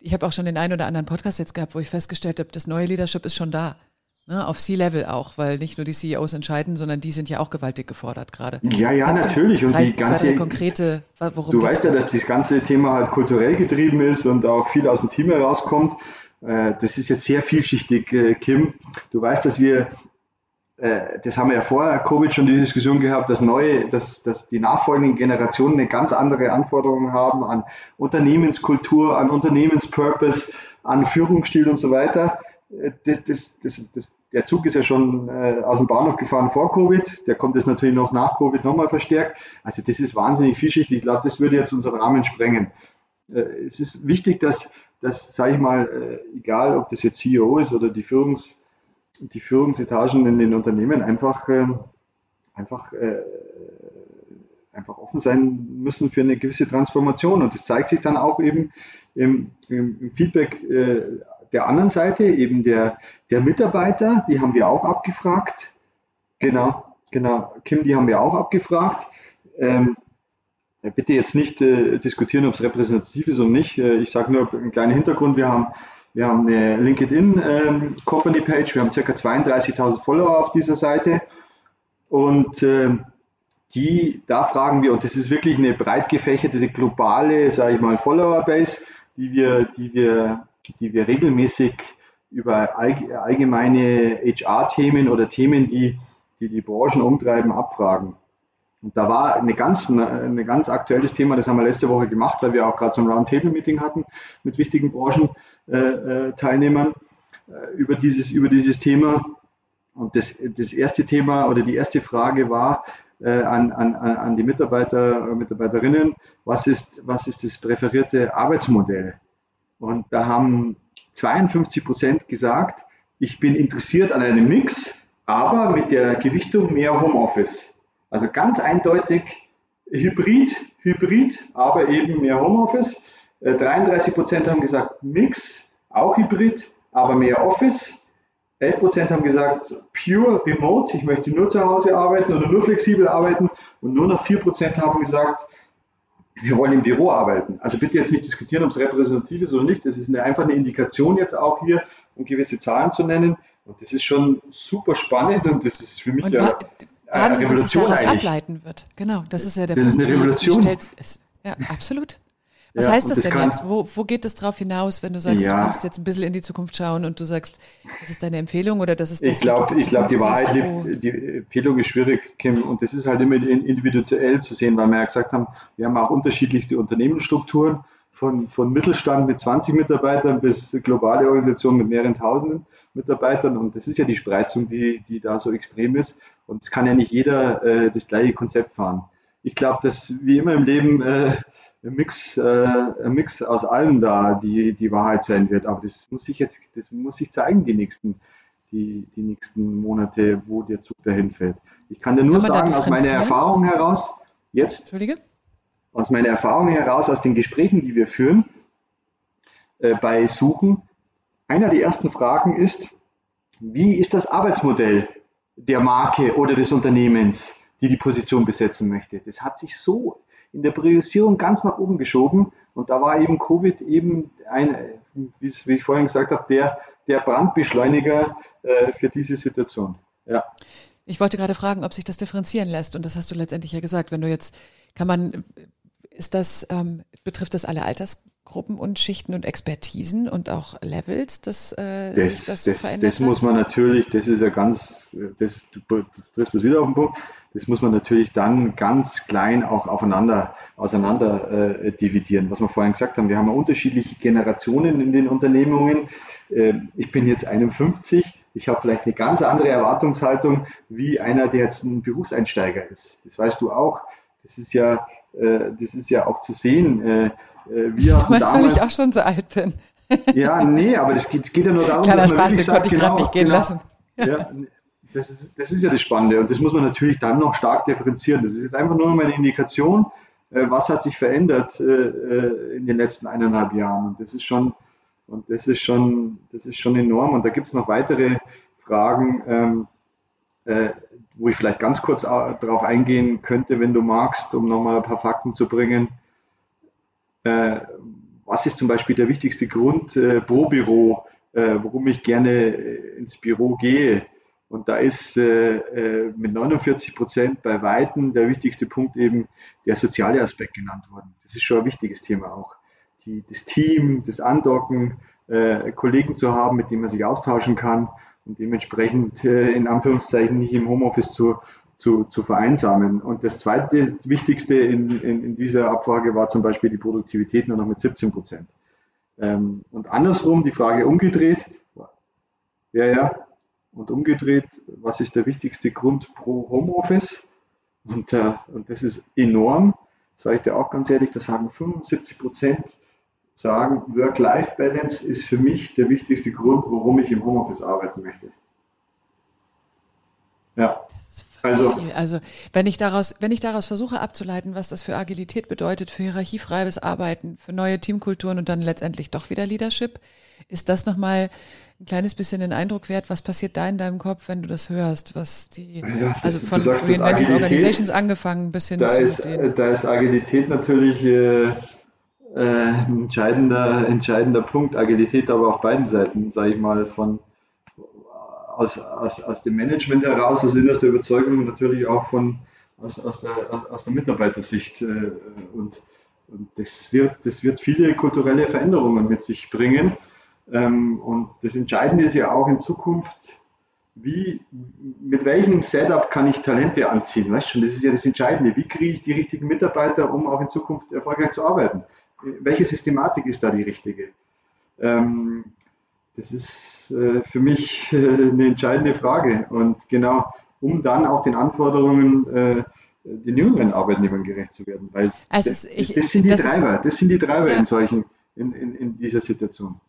Ich habe auch schon den einen oder anderen Podcast jetzt gehabt, wo ich festgestellt habe, das neue Leadership ist schon da. Ne, auf C-Level auch, weil nicht nur die CEOs entscheiden, sondern die sind ja auch gewaltig gefordert gerade. Ja, ja, Kannst natürlich. Und die ganze konkrete, worum Du weißt ja, dass das ganze Thema halt kulturell getrieben ist und auch viel aus dem Team herauskommt. Äh, das ist jetzt sehr vielschichtig, äh, Kim. Du weißt, dass wir äh, das haben wir ja vorher Covid schon die Diskussion gehabt, dass neue, dass, dass die nachfolgenden Generationen eine ganz andere Anforderungen haben an Unternehmenskultur, an Unternehmenspurpose, an Führungsstil und so weiter. Äh, das, das, das, das, der Zug ist ja schon äh, aus dem Bahnhof gefahren vor Covid, der kommt jetzt natürlich noch nach Covid nochmal verstärkt. Also das ist wahnsinnig vielschichtig. Ich glaube, das würde jetzt unseren Rahmen sprengen. Äh, es ist wichtig, dass, dass sage ich mal, äh, egal ob das jetzt CEO ist oder die Führungs die Führungsetagen in den Unternehmen einfach, äh, einfach, äh, einfach offen sein müssen für eine gewisse Transformation. Und das zeigt sich dann auch eben im, im Feedback äh, der anderen Seite, eben der, der Mitarbeiter, die haben wir auch abgefragt. Genau, genau, Kim, die haben wir auch abgefragt. Ähm, bitte jetzt nicht äh, diskutieren, ob es repräsentativ ist oder nicht. Äh, ich sage nur einen kleinen Hintergrund. Wir haben wir haben eine LinkedIn ähm, wir haben ca. 32.000 Follower auf dieser Seite und äh, die, da fragen wir, und das ist wirklich eine breit gefächerte, globale, sage ich mal, Follower-Base, die wir, die, wir, die wir regelmäßig über allgemeine HR-Themen oder Themen, die, die die Branchen umtreiben, abfragen. Und da war eine ganz, ein ganz aktuelles Thema, das haben wir letzte Woche gemacht, weil wir auch gerade so ein Roundtable-Meeting hatten mit wichtigen Branchenteilnehmern äh, äh, über, dieses, über dieses Thema. Und das, das erste Thema oder die erste Frage war äh, an, an, an die Mitarbeiter, Mitarbeiterinnen, was ist, was ist das präferierte Arbeitsmodell? Und da haben 52 Prozent gesagt, ich bin interessiert an einem Mix, aber mit der Gewichtung mehr Homeoffice. Also ganz eindeutig Hybrid, Hybrid, aber eben mehr Homeoffice. 33 äh, Prozent haben gesagt Mix, auch Hybrid, aber mehr Office. 11 Prozent haben gesagt Pure Remote, ich möchte nur zu Hause arbeiten oder nur flexibel arbeiten. Und nur noch 4 Prozent haben gesagt, wir wollen im Büro arbeiten. Also bitte jetzt nicht diskutieren, ob es repräsentativ ist oder nicht. Das ist eine, einfach eine Indikation jetzt auch hier, um gewisse Zahlen zu nennen. Und das ist schon super spannend und das ist für mich und ja. Wahnsinn, was sich daraus eigentlich. ableiten wird. Genau, das ist ja der das Punkt. Das ist eine Revolution. ja, absolut. Was ja, heißt das, das denn jetzt? Wo, wo geht es drauf hinaus, wenn du sagst, ja. du kannst jetzt ein bisschen in die Zukunft schauen und du sagst, das ist deine Empfehlung oder das ist das, Ich glaube, ich glaube, die Wahrheit liegt, die Empfehlung ist schwierig, Kim, und das ist halt immer individuell zu sehen, weil wir ja gesagt haben, wir haben auch unterschiedlichste Unternehmensstrukturen, von, von Mittelstand mit 20 Mitarbeitern bis globale Organisationen mit mehreren Tausenden Mitarbeitern. Und das ist ja die Spreizung, die, die da so extrem ist. Und es kann ja nicht jeder äh, das gleiche Konzept fahren. Ich glaube, dass wie immer im Leben äh, Mix, äh, ein Mix aus allem da die, die Wahrheit sein wird. Aber das muss sich jetzt, das muss sich zeigen, die nächsten, die, die nächsten Monate, wo der Zug dahin fällt. Ich kann dir nur kann sagen, aus meiner Erfahrung heraus, jetzt, Entschuldige? aus meiner Erfahrung heraus, aus den Gesprächen, die wir führen, äh, bei Suchen, einer der ersten Fragen ist, wie ist das Arbeitsmodell der Marke oder des Unternehmens, die die Position besetzen möchte. Das hat sich so in der Priorisierung ganz nach oben geschoben und da war eben Covid eben ein, wie ich vorhin gesagt habe, der, der Brandbeschleuniger äh, für diese Situation. Ja. Ich wollte gerade fragen, ob sich das differenzieren lässt und das hast du letztendlich ja gesagt. Wenn du jetzt, kann man, ist das, ähm, betrifft das alle Altersgruppen? Gruppen und Schichten und Expertisen und auch Levels, dass äh, das, sich das so das, verändert Das hat? muss man natürlich, das ist ja ganz, das, du, du triffst das wieder auf den Punkt, das muss man natürlich dann ganz klein auch aufeinander, auseinander äh, dividieren. Was wir vorhin gesagt haben, wir haben ja unterschiedliche Generationen in den Unternehmungen. Äh, ich bin jetzt 51, ich habe vielleicht eine ganz andere Erwartungshaltung wie einer, der jetzt ein Berufseinsteiger ist. Das weißt du auch. Das ist ja, äh, das ist ja auch zu sehen äh, äh, wir du meinst, weil ich auch schon so alt bin. ja, nee, aber es geht, geht, ja nur darum, Kleiner dass man Spaß, den konnte ich gerade genau, nicht gehen genau, lassen. Ja. das, ist, das ist ja das Spannende und das muss man natürlich dann noch stark differenzieren. Das ist einfach nur mal eine Indikation, äh, was hat sich verändert äh, in den letzten eineinhalb Jahren. Und das ist schon, und das ist schon, das ist schon enorm. Und da gibt es noch weitere Fragen, ähm, äh, wo ich vielleicht ganz kurz darauf eingehen könnte, wenn du magst, um nochmal ein paar Fakten zu bringen. Äh, was ist zum Beispiel der wichtigste Grund äh, pro Büro, äh, warum ich gerne ins Büro gehe? Und da ist mit 49 Prozent bei Weitem der wichtigste Punkt eben der soziale Aspekt genannt worden. Das ist schon ein wichtiges Thema auch. Die, das Team, das Andocken, Kollegen zu haben, mit denen man sich austauschen kann und dementsprechend äh, in Anführungszeichen nicht im Homeoffice zu, zu, zu vereinsamen. Und das zweite Wichtigste in, in, in dieser Abfrage war zum Beispiel die Produktivität nur noch mit 17 Prozent. Ähm, und andersrum, die Frage umgedreht, ja, ja, und umgedreht, was ist der wichtigste Grund pro Homeoffice? Und, äh, und das ist enorm, sage ich dir auch ganz ehrlich, da sagen 75 Prozent, sagen, Work-Life-Balance ist für mich der wichtigste Grund, warum ich im Homeoffice arbeiten möchte. Ja. Also, also wenn ich daraus, wenn ich daraus versuche abzuleiten, was das für Agilität bedeutet, für hierarchiefreies Arbeiten, für neue Teamkulturen und dann letztendlich doch wieder Leadership, ist das nochmal ein kleines bisschen den Eindruck wert, was passiert da in deinem Kopf, wenn du das hörst, was die, ja, also von Reinventing Organizations angefangen bis hin da zu ist, den Da ist Agilität natürlich äh, äh, ein entscheidender, entscheidender Punkt, Agilität aber auf beiden Seiten, sage ich mal, von aus, aus, aus dem Management heraus, aus innerster Überzeugung und natürlich auch von, aus, aus, der, aus der Mitarbeitersicht. Äh, und, und das, wird, das wird viele kulturelle Veränderungen mit sich bringen. Ähm, und das Entscheidende ist ja auch in Zukunft, wie, mit welchem Setup kann ich Talente anziehen? Weißt schon, das ist ja das Entscheidende. Wie kriege ich die richtigen Mitarbeiter, um auch in Zukunft erfolgreich zu arbeiten? Welche Systematik ist da die richtige? Ähm, das ist äh, für mich äh, eine entscheidende Frage. Und genau, um dann auch den Anforderungen äh, den jüngeren Arbeitnehmern gerecht zu werden. Weil also das, ich, das, sind die das Treiber, ist, das sind die Treiber ja. in solchen, in, in, in dieser Situation.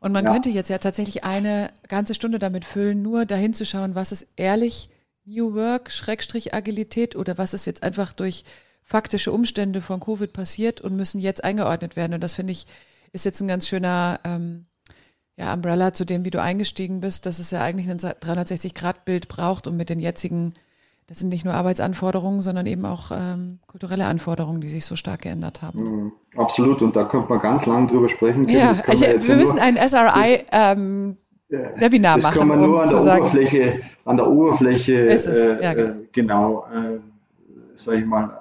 Und man ja. könnte jetzt ja tatsächlich eine ganze Stunde damit füllen, nur dahin zu schauen, was ist ehrlich New Work, Schrägstrich Agilität oder was ist jetzt einfach durch faktische Umstände von Covid passiert und müssen jetzt eingeordnet werden. Und das finde ich, ist jetzt ein ganz schöner ähm, ja, Umbrella zu dem, wie du eingestiegen bist, dass es ja eigentlich ein 360-Grad-Bild braucht, um mit den jetzigen, das sind nicht nur Arbeitsanforderungen, sondern eben auch ähm, kulturelle Anforderungen, die sich so stark geändert haben. Mhm, absolut, und da könnte man ganz lange drüber sprechen. Ja, ich, wir müssen ein SRI ähm, Webinar das machen. Das kann man nur um an, der Oberfläche, an der Oberfläche, ist es. Äh, ja, genau, äh, genau äh, sag ich mal,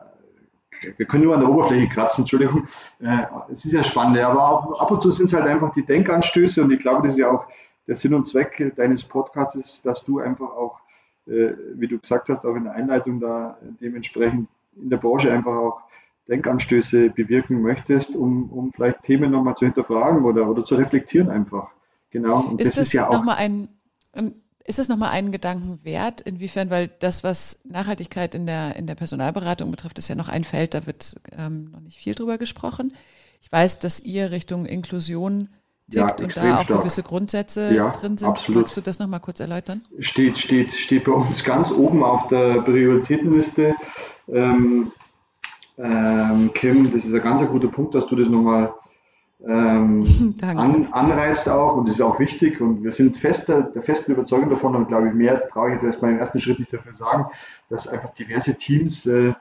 wir können nur an der Oberfläche kratzen, Entschuldigung. Äh, es ist ja spannend, aber ab, ab und zu sind es halt einfach die Denkanstöße und ich glaube, das ist ja auch der Sinn und Zweck deines Podcasts, dass du einfach auch, äh, wie du gesagt hast, auch in der Einleitung da dementsprechend in der Branche einfach auch Denkanstöße bewirken möchtest, um, um vielleicht Themen nochmal zu hinterfragen oder, oder zu reflektieren einfach. Genau. Und ist das, das ist ja auch nochmal ein, ein ist es nochmal einen Gedanken wert? Inwiefern, weil das, was Nachhaltigkeit in der, in der Personalberatung betrifft, ist ja noch ein Feld, da wird ähm, noch nicht viel drüber gesprochen. Ich weiß, dass ihr Richtung Inklusion tickt ja, und da auch stark. gewisse Grundsätze ja, drin sind. Absolut. Magst du das nochmal kurz erläutern? Steht, steht, steht bei uns ganz oben auf der Prioritätenliste. Ähm, ähm, Kim, das ist ein ganz guter Punkt, dass du das nochmal ähm, an, anreizt auch und das ist auch wichtig und wir sind fester, der festen Überzeugung davon und glaube ich, mehr brauche ich jetzt erstmal im ersten Schritt nicht dafür sagen, dass einfach diverse Teams äh,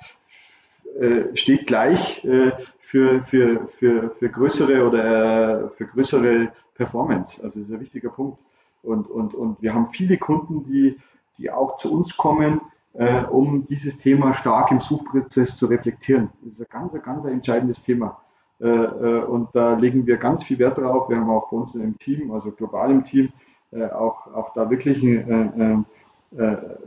äh, steht gleich äh, für, für, für, für größere oder äh, für größere Performance. Also das ist ein wichtiger Punkt. Und, und, und wir haben viele Kunden, die, die auch zu uns kommen, äh, um dieses Thema stark im Suchprozess zu reflektieren. Das ist ein ganz, ganz entscheidendes Thema. Äh, äh, und da legen wir ganz viel Wert drauf. Wir haben auch bei uns im Team, also global im Team, äh, auch, auch da wirklich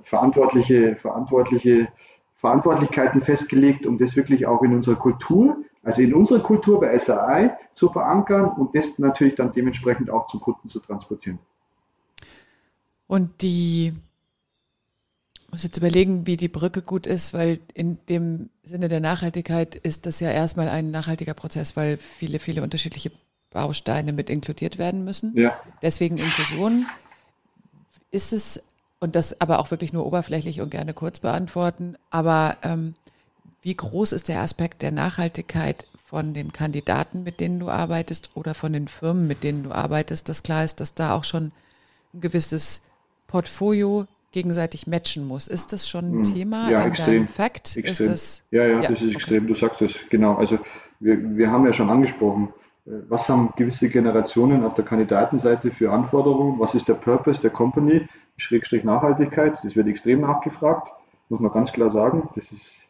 verantwortliche, verantwortliche Verantwortlichkeiten festgelegt, um das wirklich auch in unserer Kultur, also in unserer Kultur bei SAI zu verankern und das natürlich dann dementsprechend auch zum Kunden zu transportieren. Und die muss jetzt überlegen, wie die Brücke gut ist, weil in dem Sinne der Nachhaltigkeit ist das ja erstmal ein nachhaltiger Prozess, weil viele, viele unterschiedliche Bausteine mit inkludiert werden müssen. Ja. Deswegen Inklusion. Ist es, und das aber auch wirklich nur oberflächlich und gerne kurz beantworten, aber ähm, wie groß ist der Aspekt der Nachhaltigkeit von den Kandidaten, mit denen du arbeitest oder von den Firmen, mit denen du arbeitest, dass klar ist, dass da auch schon ein gewisses Portfolio gegenseitig matchen muss. Ist das schon ein hm. Thema ja, in extrem, deinem Fact? Extrem. Das, ja, ja, ja, das ist okay. extrem. Du sagst es genau. Also wir, wir haben ja schon angesprochen, äh, was haben gewisse Generationen auf der Kandidatenseite für Anforderungen? Was ist der Purpose der Company? Schrägstrich Nachhaltigkeit. Das wird extrem nachgefragt, muss man ganz klar sagen. Das ist,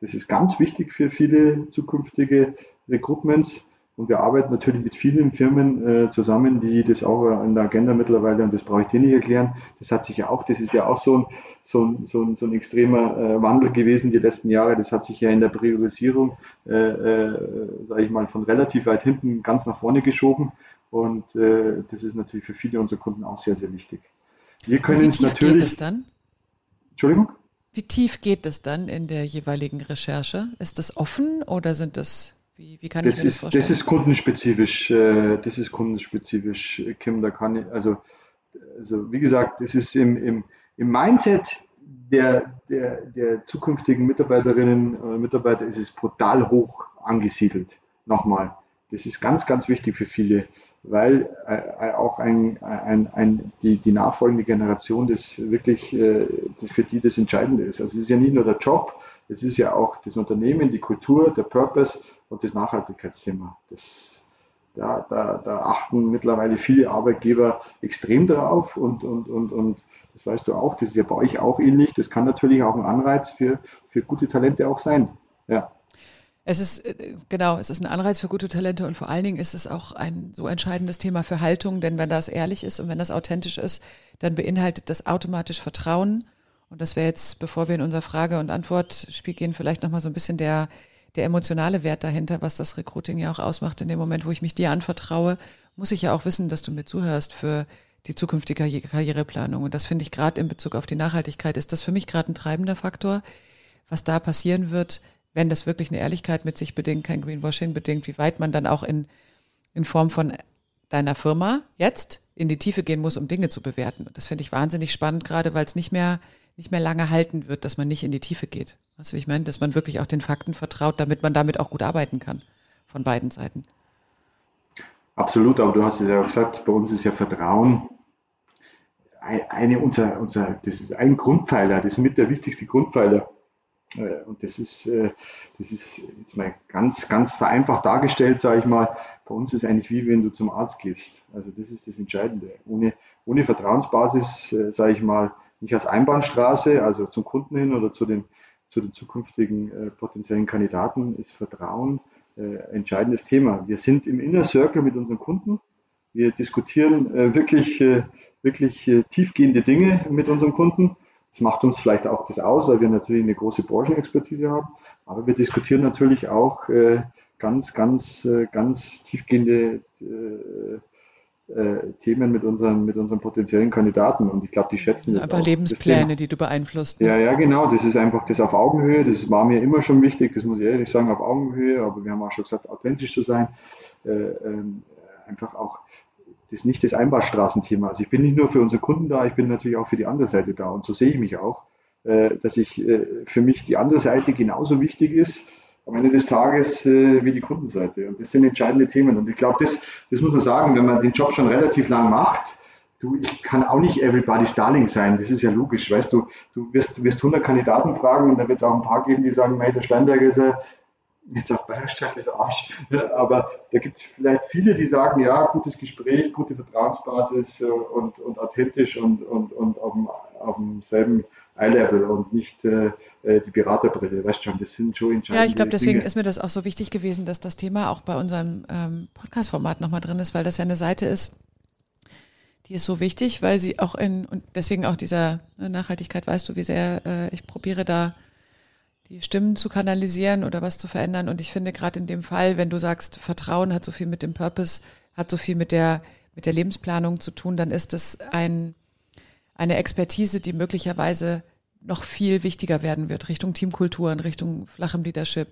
das ist ganz wichtig für viele zukünftige Recruitments. Und wir arbeiten natürlich mit vielen Firmen äh, zusammen, die das auch in der Agenda mittlerweile, und das brauche ich dir nicht erklären, das hat sich ja auch, das ist ja auch so ein, so ein, so ein, so ein extremer äh, Wandel gewesen die letzten Jahre. Das hat sich ja in der Priorisierung, äh, äh, sage ich mal, von relativ weit hinten ganz nach vorne geschoben. Und äh, das ist natürlich für viele unserer Kunden auch sehr, sehr wichtig. Wir können es natürlich. Geht es dann? Entschuldigung? Wie tief geht es dann in der jeweiligen Recherche? Ist das offen oder sind das wie, wie kann das ich mir ist, das vorstellen? Das ist kundenspezifisch, äh, das ist kundenspezifisch, Kim, da kann ich, also, also wie gesagt, das ist im, im, im Mindset der, der, der zukünftigen Mitarbeiterinnen und Mitarbeiter ist es brutal hoch angesiedelt. Nochmal, das ist ganz, ganz wichtig für viele, weil äh, auch ein, ein, ein, die, die nachfolgende Generation das wirklich äh, das für die das Entscheidende ist. Also es ist ja nicht nur der Job, es ist ja auch das Unternehmen, die Kultur, der Purpose und das Nachhaltigkeitsthema. Das, da, da, da achten mittlerweile viele Arbeitgeber extrem drauf und, und, und, und das weißt du auch, das ist ja bei euch auch ähnlich. Das kann natürlich auch ein Anreiz für, für gute Talente auch sein. Ja. Es ist, äh, genau, es ist ein Anreiz für gute Talente und vor allen Dingen ist es auch ein so entscheidendes Thema für Haltung, denn wenn das ehrlich ist und wenn das authentisch ist, dann beinhaltet das automatisch Vertrauen. Und das wäre jetzt, bevor wir in unser Frage- und Antwortspiel gehen, vielleicht nochmal so ein bisschen der, der emotionale Wert dahinter, was das Recruiting ja auch ausmacht. In dem Moment, wo ich mich dir anvertraue, muss ich ja auch wissen, dass du mir zuhörst für die zukünftige Karriereplanung. Und das finde ich gerade in Bezug auf die Nachhaltigkeit, ist das für mich gerade ein treibender Faktor, was da passieren wird, wenn das wirklich eine Ehrlichkeit mit sich bedingt, kein Greenwashing bedingt, wie weit man dann auch in, in Form von deiner Firma jetzt in die Tiefe gehen muss, um Dinge zu bewerten. Und das finde ich wahnsinnig spannend, gerade weil es nicht mehr, nicht mehr lange halten wird, dass man nicht in die Tiefe geht. Weißt du, ich meine? Dass man wirklich auch den Fakten vertraut, damit man damit auch gut arbeiten kann. Von beiden Seiten. Absolut, aber du hast es ja auch gesagt, bei uns ist ja Vertrauen eine unser, unser, das ist ein Grundpfeiler, das ist mit der wichtigste Grundpfeiler. Äh, und das ist, äh, das ist jetzt mal ganz, ganz vereinfacht dargestellt, sage ich mal. Bei uns ist eigentlich wie wenn du zum Arzt gehst. Also das ist das Entscheidende. Ohne, ohne Vertrauensbasis, äh, sage ich mal, nicht als Einbahnstraße, also zum Kunden hin oder zu den zu den zukünftigen äh, potenziellen Kandidaten ist Vertrauen äh, entscheidendes Thema. Wir sind im Inner Circle mit unseren Kunden. Wir diskutieren äh, wirklich, äh, wirklich äh, tiefgehende Dinge mit unseren Kunden. Das macht uns vielleicht auch das aus, weil wir natürlich eine große Branchenexpertise haben. Aber wir diskutieren natürlich auch äh, ganz, ganz, ganz tiefgehende äh, Themen mit unseren, mit unseren potenziellen Kandidaten und ich glaube, die schätzen das. Aber Lebenspläne, die du beeinflusst. Ne? Ja, ja, genau. Das ist einfach das auf Augenhöhe. Das war mir immer schon wichtig. Das muss ich ehrlich sagen, auf Augenhöhe. Aber wir haben auch schon gesagt, authentisch zu sein. Äh, ähm, einfach auch das nicht das Einbahnstraßenthema. Also ich bin nicht nur für unsere Kunden da, ich bin natürlich auch für die andere Seite da. Und so sehe ich mich auch, äh, dass ich äh, für mich die andere Seite genauso wichtig ist am Ende des Tages äh, wie die Kundenseite. Und das sind entscheidende Themen. Und ich glaube, das, das muss man sagen, wenn man den Job schon relativ lang macht, du, ich kann auch nicht everybody's darling sein. Das ist ja logisch. Weißt du, du wirst, wirst 100 Kandidaten fragen und da wird es auch ein paar geben, die sagen, mei, der Steinberger ist ja jetzt auf Bayerisch ist Arsch. Aber da gibt es vielleicht viele, die sagen, ja, gutes Gespräch, gute Vertrauensbasis äh, und, und authentisch und, und, und auf, dem, auf demselben Eye-Level und nicht äh, äh, die Beraterbrille. Weißt schon, das sind schon entscheidende Ja, ich glaube, deswegen Dinge. ist mir das auch so wichtig gewesen, dass das Thema auch bei unserem ähm, Podcast-Format nochmal drin ist, weil das ja eine Seite ist, die ist so wichtig, weil sie auch in, und deswegen auch dieser ne, Nachhaltigkeit, weißt du, wie sehr äh, ich probiere da die Stimmen zu kanalisieren oder was zu verändern. Und ich finde gerade in dem Fall, wenn du sagst, Vertrauen hat so viel mit dem Purpose, hat so viel mit der, mit der Lebensplanung zu tun, dann ist es ein, eine Expertise, die möglicherweise noch viel wichtiger werden wird, Richtung Teamkultur in Richtung flachem Leadership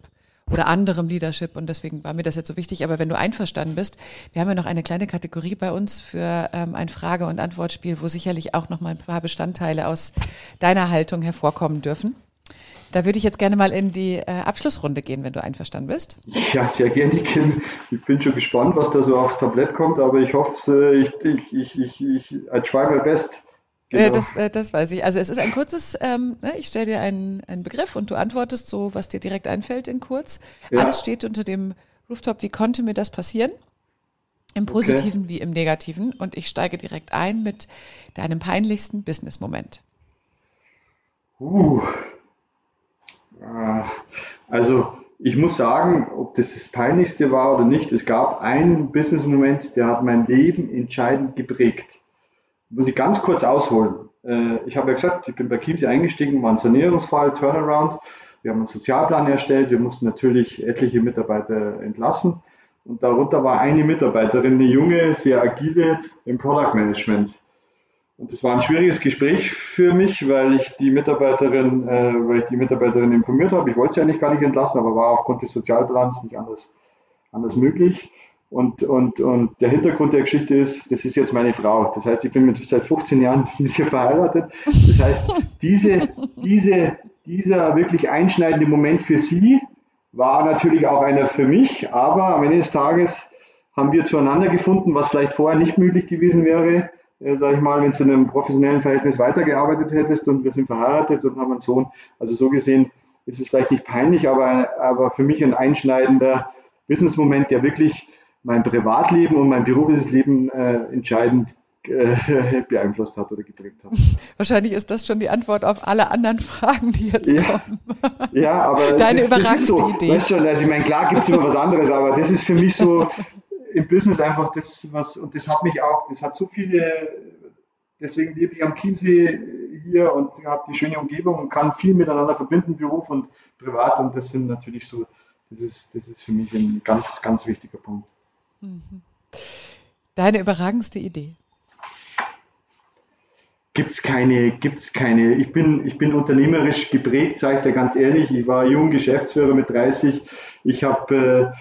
oder anderem Leadership. Und deswegen war mir das jetzt so wichtig. Aber wenn du einverstanden bist, wir haben ja noch eine kleine Kategorie bei uns für ähm, ein Frage- und Antwortspiel, wo sicherlich auch noch mal ein paar Bestandteile aus deiner Haltung hervorkommen dürfen. Da würde ich jetzt gerne mal in die äh, Abschlussrunde gehen, wenn du einverstanden bist. Ja, sehr gerne, Kim. Ich bin schon gespannt, was da so aufs Tablett kommt, aber ich hoffe, ich, ich, ich, ich, I try my best. Genau. Das, äh, das weiß ich. Also es ist ein kurzes, ähm, ne, ich stelle dir einen, einen Begriff und du antwortest so, was dir direkt einfällt in kurz. Ja. Alles steht unter dem Rooftop, wie konnte mir das passieren? Im Positiven okay. wie im Negativen. Und ich steige direkt ein mit deinem peinlichsten Business-Moment. Uh. Also ich muss sagen, ob das das Peinlichste war oder nicht, es gab einen Business-Moment, der hat mein Leben entscheidend geprägt. Muss ich ganz kurz ausholen. Äh, ich habe ja gesagt, ich bin bei Chiemsee eingestiegen, war ein Sanierungsfall, Turnaround. Wir haben einen Sozialplan erstellt. Wir mussten natürlich etliche Mitarbeiter entlassen. Und darunter war eine Mitarbeiterin, eine junge, sehr agile im Product Management. Und das war ein schwieriges Gespräch für mich, weil ich die Mitarbeiterin, äh, weil ich die Mitarbeiterin informiert habe. Ich wollte sie eigentlich gar nicht entlassen, aber war aufgrund des Sozialplans nicht anders, anders möglich. Und, und, und der Hintergrund der Geschichte ist, das ist jetzt meine Frau. Das heißt, ich bin mit, seit 15 Jahren mit ihr verheiratet. Das heißt, diese, diese, dieser wirklich einschneidende Moment für sie war natürlich auch einer für mich, aber am Ende des Tages haben wir zueinander gefunden, was vielleicht vorher nicht möglich gewesen wäre, äh, sage ich mal, wenn du in einem professionellen Verhältnis weitergearbeitet hättest und wir sind verheiratet und haben einen Sohn. Also so gesehen ist es vielleicht nicht peinlich, aber, aber für mich ein einschneidender Business-Moment, der wirklich mein Privatleben und mein berufliches Leben äh, entscheidend äh, beeinflusst hat oder geprägt hat. Wahrscheinlich ist das schon die Antwort auf alle anderen Fragen, die jetzt ja, kommen. Ja, aber deine das, überragendste so, Idee. Weißt schon, also ich meine, klar gibt es immer was anderes, aber das ist für mich so im Business einfach das, was, und das hat mich auch, das hat so viele, deswegen lebe ich am Chiemsee hier und habe die schöne Umgebung und kann viel miteinander verbinden, Beruf und Privat und das sind natürlich so, das ist, das ist für mich ein ganz, ganz wichtiger Punkt. Deine überragendste Idee? Gibt es keine, gibt's keine. Ich bin, ich bin unternehmerisch geprägt, sage ich dir ganz ehrlich. Ich war jung Geschäftsführer mit 30. Ich habe, äh,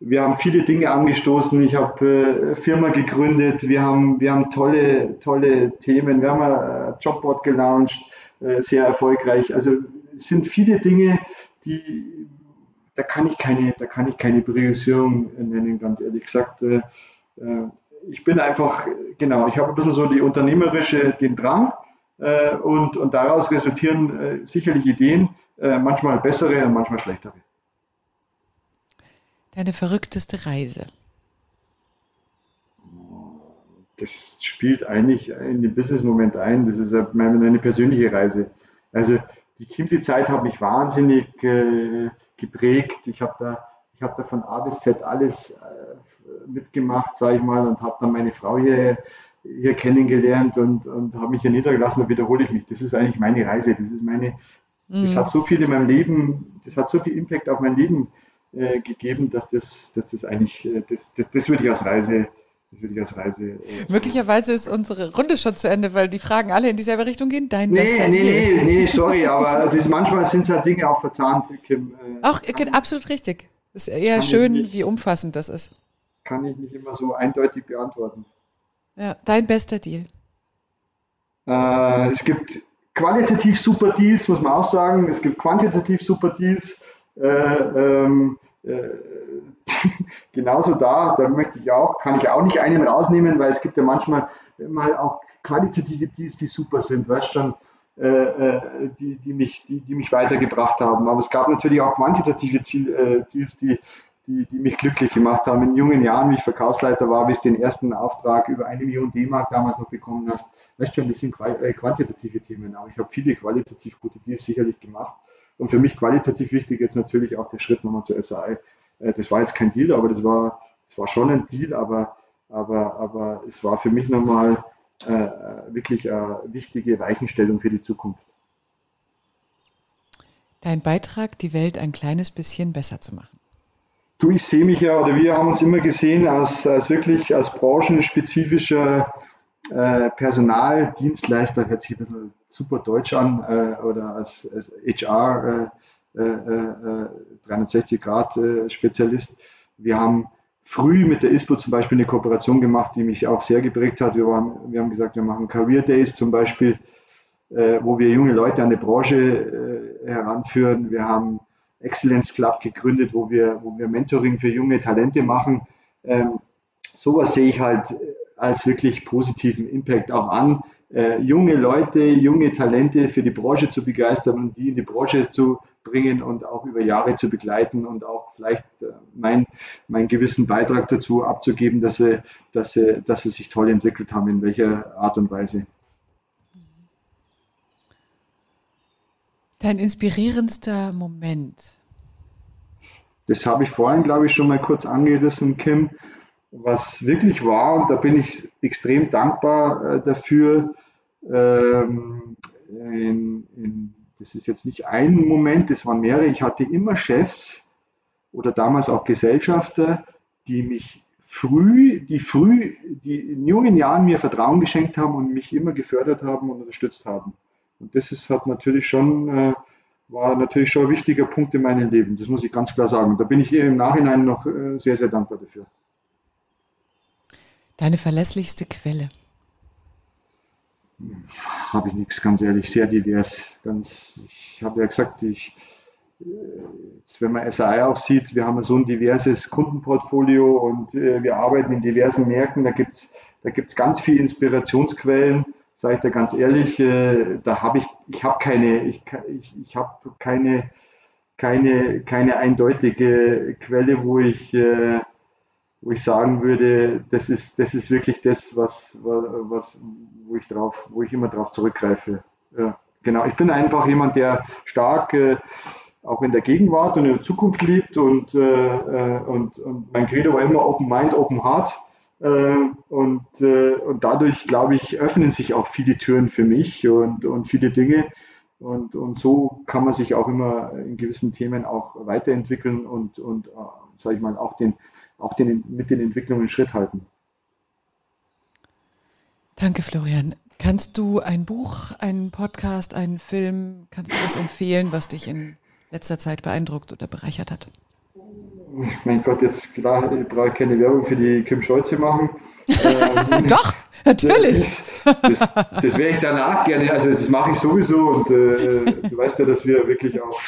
wir haben viele Dinge angestoßen. Ich habe äh, Firma gegründet. Wir haben, wir haben tolle, tolle Themen. Wir haben ein Jobboard gelauncht, äh, sehr erfolgreich. Also es sind viele Dinge, die, da kann ich keine, da kann ich keine Priorisierung nennen, ganz ehrlich gesagt. Äh, äh, ich bin einfach, genau, ich habe ein bisschen so die unternehmerische, den Drang äh, und, und daraus resultieren sicherlich Ideen, manchmal bessere und manchmal schlechtere. Deine verrückteste Reise? Das spielt eigentlich in den Business-Moment ein. Das ist meine persönliche Reise. Also die Chiemsee-Zeit hat mich wahnsinnig äh, geprägt. Ich habe da, ich hab da von A bis Z alles äh, mitgemacht, sage ich mal, und habe dann meine Frau hier, hier kennengelernt und, und habe mich hier niedergelassen. Da wiederhole ich mich. Das ist eigentlich meine Reise. Das ist meine, das hat so viel in meinem Leben, das hat so viel Impact auf mein Leben äh, gegeben, dass das, dass das eigentlich, äh, das, das, das würde ich als Reise das würde ich als Reise. Äh, Möglicherweise ist unsere Runde schon zu Ende, weil die Fragen alle in dieselbe Richtung gehen. Dein nee, bester nee, Deal. Nee, nee, sorry, aber das, manchmal sind es halt Dinge auch verzahnt, Kim. Äh, auch kann, absolut richtig. Es ist eher schön, nicht, wie umfassend das ist. Kann ich nicht immer so eindeutig beantworten. Ja, dein bester Deal. Äh, es gibt qualitativ super Deals, muss man auch sagen. Es gibt quantitativ super Deals. Äh, ähm, äh, genauso da, da möchte ich auch, kann ich auch nicht einen rausnehmen, weil es gibt ja manchmal mal auch qualitative Deals, die super sind, weißt schon, äh, äh, die, die, mich, die, die mich weitergebracht haben. Aber es gab natürlich auch quantitative Ziel, äh, Deals, die, die, die mich glücklich gemacht haben. In jungen Jahren, wie ich Verkaufsleiter war, bis den ersten Auftrag über eine Million D-Mark damals noch bekommen hast. Weißt schon, das sind äh, quantitative Themen, aber ich habe viele qualitativ gute Deals sicherlich gemacht. Und für mich qualitativ wichtig jetzt natürlich auch der Schritt nochmal zur SAI. Äh, das war jetzt kein Deal, aber das war, das war schon ein Deal, aber, aber, aber es war für mich nochmal äh, äh, wirklich eine wichtige Weichenstellung für die Zukunft. Dein Beitrag, die Welt ein kleines bisschen besser zu machen. Du, ich sehe mich ja, oder wir haben uns immer gesehen als, als wirklich als branchenspezifischer äh, Personaldienstleister, hört sich ein bisschen super deutsch an, äh, oder als, als HR-Dienstleister äh, äh, äh, äh, 360-Grad-Spezialist. Wir haben früh mit der ISPO zum Beispiel eine Kooperation gemacht, die mich auch sehr geprägt hat. Wir, waren, wir haben gesagt, wir machen Career Days zum Beispiel, wo wir junge Leute an die Branche heranführen. Wir haben Excellence Club gegründet, wo wir, wo wir Mentoring für junge Talente machen. Ähm, sowas sehe ich halt als wirklich positiven Impact auch an, äh, junge Leute, junge Talente für die Branche zu begeistern und die in die Branche zu bringen und auch über Jahre zu begleiten und auch vielleicht äh, mein, meinen gewissen Beitrag dazu abzugeben, dass sie, dass, sie, dass sie sich toll entwickelt haben, in welcher Art und Weise. Dein inspirierendster Moment? das habe ich vorhin, glaube ich, schon mal kurz angerissen, Kim, was wirklich war, und da bin ich extrem dankbar äh, dafür, ähm, in, in, das ist jetzt nicht ein Moment, das waren mehrere, ich hatte immer Chefs oder damals auch Gesellschafter, die mich früh, die früh, die in jungen Jahren mir Vertrauen geschenkt haben und mich immer gefördert haben und unterstützt haben. Und das ist, hat natürlich schon, äh, war natürlich schon ein wichtiger Punkt in meinem Leben. Das muss ich ganz klar sagen. Da bin ich im Nachhinein noch äh, sehr, sehr dankbar dafür. Deine verlässlichste Quelle? Habe ich nichts, ganz ehrlich, sehr divers. Ganz, ich habe ja gesagt, ich, Jetzt, wenn man SAI auch sieht, wir haben so ein diverses Kundenportfolio und äh, wir arbeiten in diversen Märkten. Da gibt es da gibt's ganz viele Inspirationsquellen, sage ich da ganz ehrlich. Äh, da habe ich, ich habe keine, ich, ich, ich habe keine, keine, keine eindeutige Quelle, wo ich, äh, wo ich sagen würde, das ist, das ist wirklich das, was, was, wo ich drauf, wo ich immer drauf zurückgreife. Ja, genau. Ich bin einfach jemand, der stark äh, auch in der Gegenwart und in der Zukunft lebt. Und, äh, äh, und, und mein Credo war immer Open Mind, Open Heart. Äh, und, äh, und dadurch, glaube ich, öffnen sich auch viele Türen für mich und, und viele Dinge. Und, und so kann man sich auch immer in gewissen Themen auch weiterentwickeln und, und sage ich mal, auch, den, auch den, mit den Entwicklungen Schritt halten. Danke, Florian. Kannst du ein Buch, einen Podcast, einen Film, kannst du was empfehlen, was dich in letzter Zeit beeindruckt oder bereichert hat? Mein Gott, jetzt klar, ich brauche keine Werbung für die Kim Scholze machen. ähm, Doch, natürlich. Das, das, das wäre ich danach gerne, also das mache ich sowieso und äh, du weißt ja, dass wir wirklich auch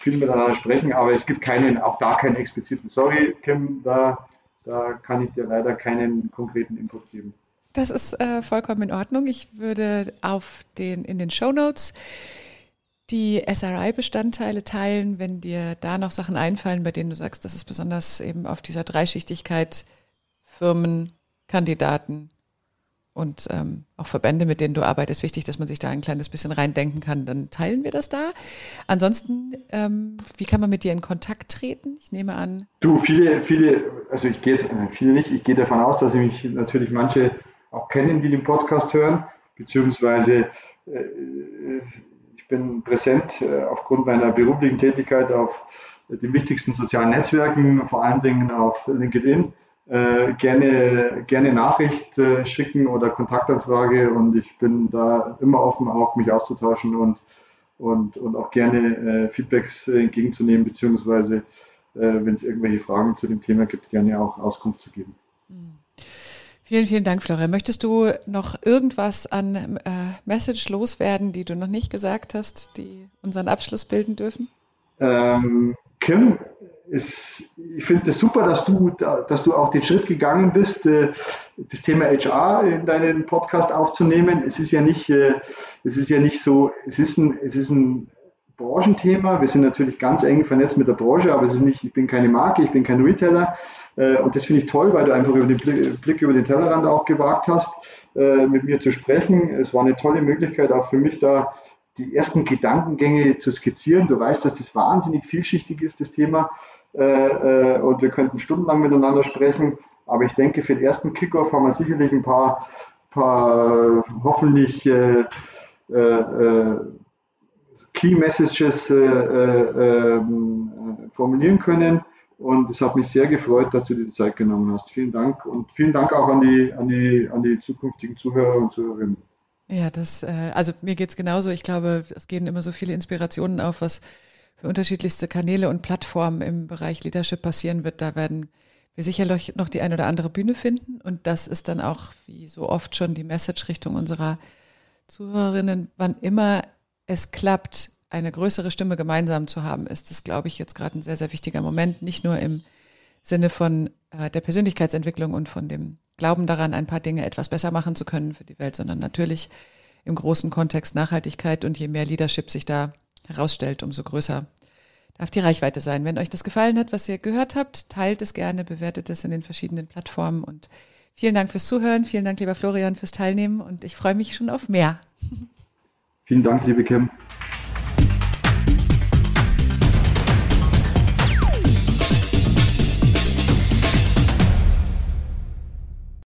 viel miteinander sprechen, aber es gibt keinen, auch da keinen expliziten. Sorry, Kim, da, da kann ich dir leider keinen konkreten Input geben. Das ist äh, vollkommen in Ordnung. Ich würde auf den, in den Show Notes die SRI-Bestandteile teilen, wenn dir da noch Sachen einfallen, bei denen du sagst, das ist besonders eben auf dieser Dreischichtigkeit Firmen, Kandidaten und ähm, auch Verbände, mit denen du arbeitest, wichtig, dass man sich da ein kleines bisschen reindenken kann, dann teilen wir das da. Ansonsten, ähm, wie kann man mit dir in Kontakt treten? Ich nehme an. Du, viele, viele, also ich gehe jetzt, äh, viele nicht, ich gehe davon aus, dass ich mich natürlich manche auch kennen, die den Podcast hören, beziehungsweise äh, bin präsent äh, aufgrund meiner beruflichen Tätigkeit auf den wichtigsten sozialen Netzwerken, vor allen Dingen auf LinkedIn. Äh, gerne, gerne Nachricht äh, schicken oder Kontaktanfrage und ich bin da immer offen, auch mich auszutauschen und, und, und auch gerne Feedbacks entgegenzunehmen, beziehungsweise wenn es irgendwelche Fragen zu dem Thema gibt, gerne auch Auskunft zu geben. Mhm. Vielen, vielen Dank, Florian. Möchtest du noch irgendwas an äh, Message loswerden, die du noch nicht gesagt hast, die unseren Abschluss bilden dürfen? Ähm, Kim, ist, ich finde es super, dass du, dass du auch den Schritt gegangen bist, äh, das Thema HR in deinen Podcast aufzunehmen. Es ist ja nicht, äh, es ist ja nicht so, es ist ein, es ist ein Branchenthema. Wir sind natürlich ganz eng vernetzt mit der Branche, aber es ist nicht, ich bin keine Marke, ich bin kein Retailer. Äh, und das finde ich toll, weil du einfach über den Blick, über den Tellerrand auch gewagt hast, mit mir zu sprechen. Es war eine tolle Möglichkeit, auch für mich da die ersten Gedankengänge zu skizzieren. Du weißt, dass das wahnsinnig vielschichtig ist, das Thema. Äh, und wir könnten stundenlang miteinander sprechen. Aber ich denke, für den ersten Kickoff haben wir sicherlich ein paar, paar hoffentlich äh, äh, Key Messages äh, ähm, formulieren können. Und es hat mich sehr gefreut, dass du dir die Zeit genommen hast. Vielen Dank und vielen Dank auch an die, an die, an die zukünftigen Zuhörer und Zuhörerinnen. Ja, das, äh, also mir geht es genauso. Ich glaube, es gehen immer so viele Inspirationen auf, was für unterschiedlichste Kanäle und Plattformen im Bereich Leadership passieren wird. Da werden wir sicherlich noch die ein oder andere Bühne finden. Und das ist dann auch, wie so oft schon, die Message Richtung unserer Zuhörerinnen. Wann immer es klappt, eine größere Stimme gemeinsam zu haben, ist das, glaube ich, jetzt gerade ein sehr, sehr wichtiger Moment. Nicht nur im Sinne von äh, der Persönlichkeitsentwicklung und von dem Glauben daran, ein paar Dinge etwas besser machen zu können für die Welt, sondern natürlich im großen Kontext Nachhaltigkeit und je mehr Leadership sich da herausstellt, umso größer darf die Reichweite sein. Wenn euch das gefallen hat, was ihr gehört habt, teilt es gerne, bewertet es in den verschiedenen Plattformen und vielen Dank fürs Zuhören, vielen Dank, lieber Florian, fürs Teilnehmen und ich freue mich schon auf mehr. Vielen Dank, liebe Kim.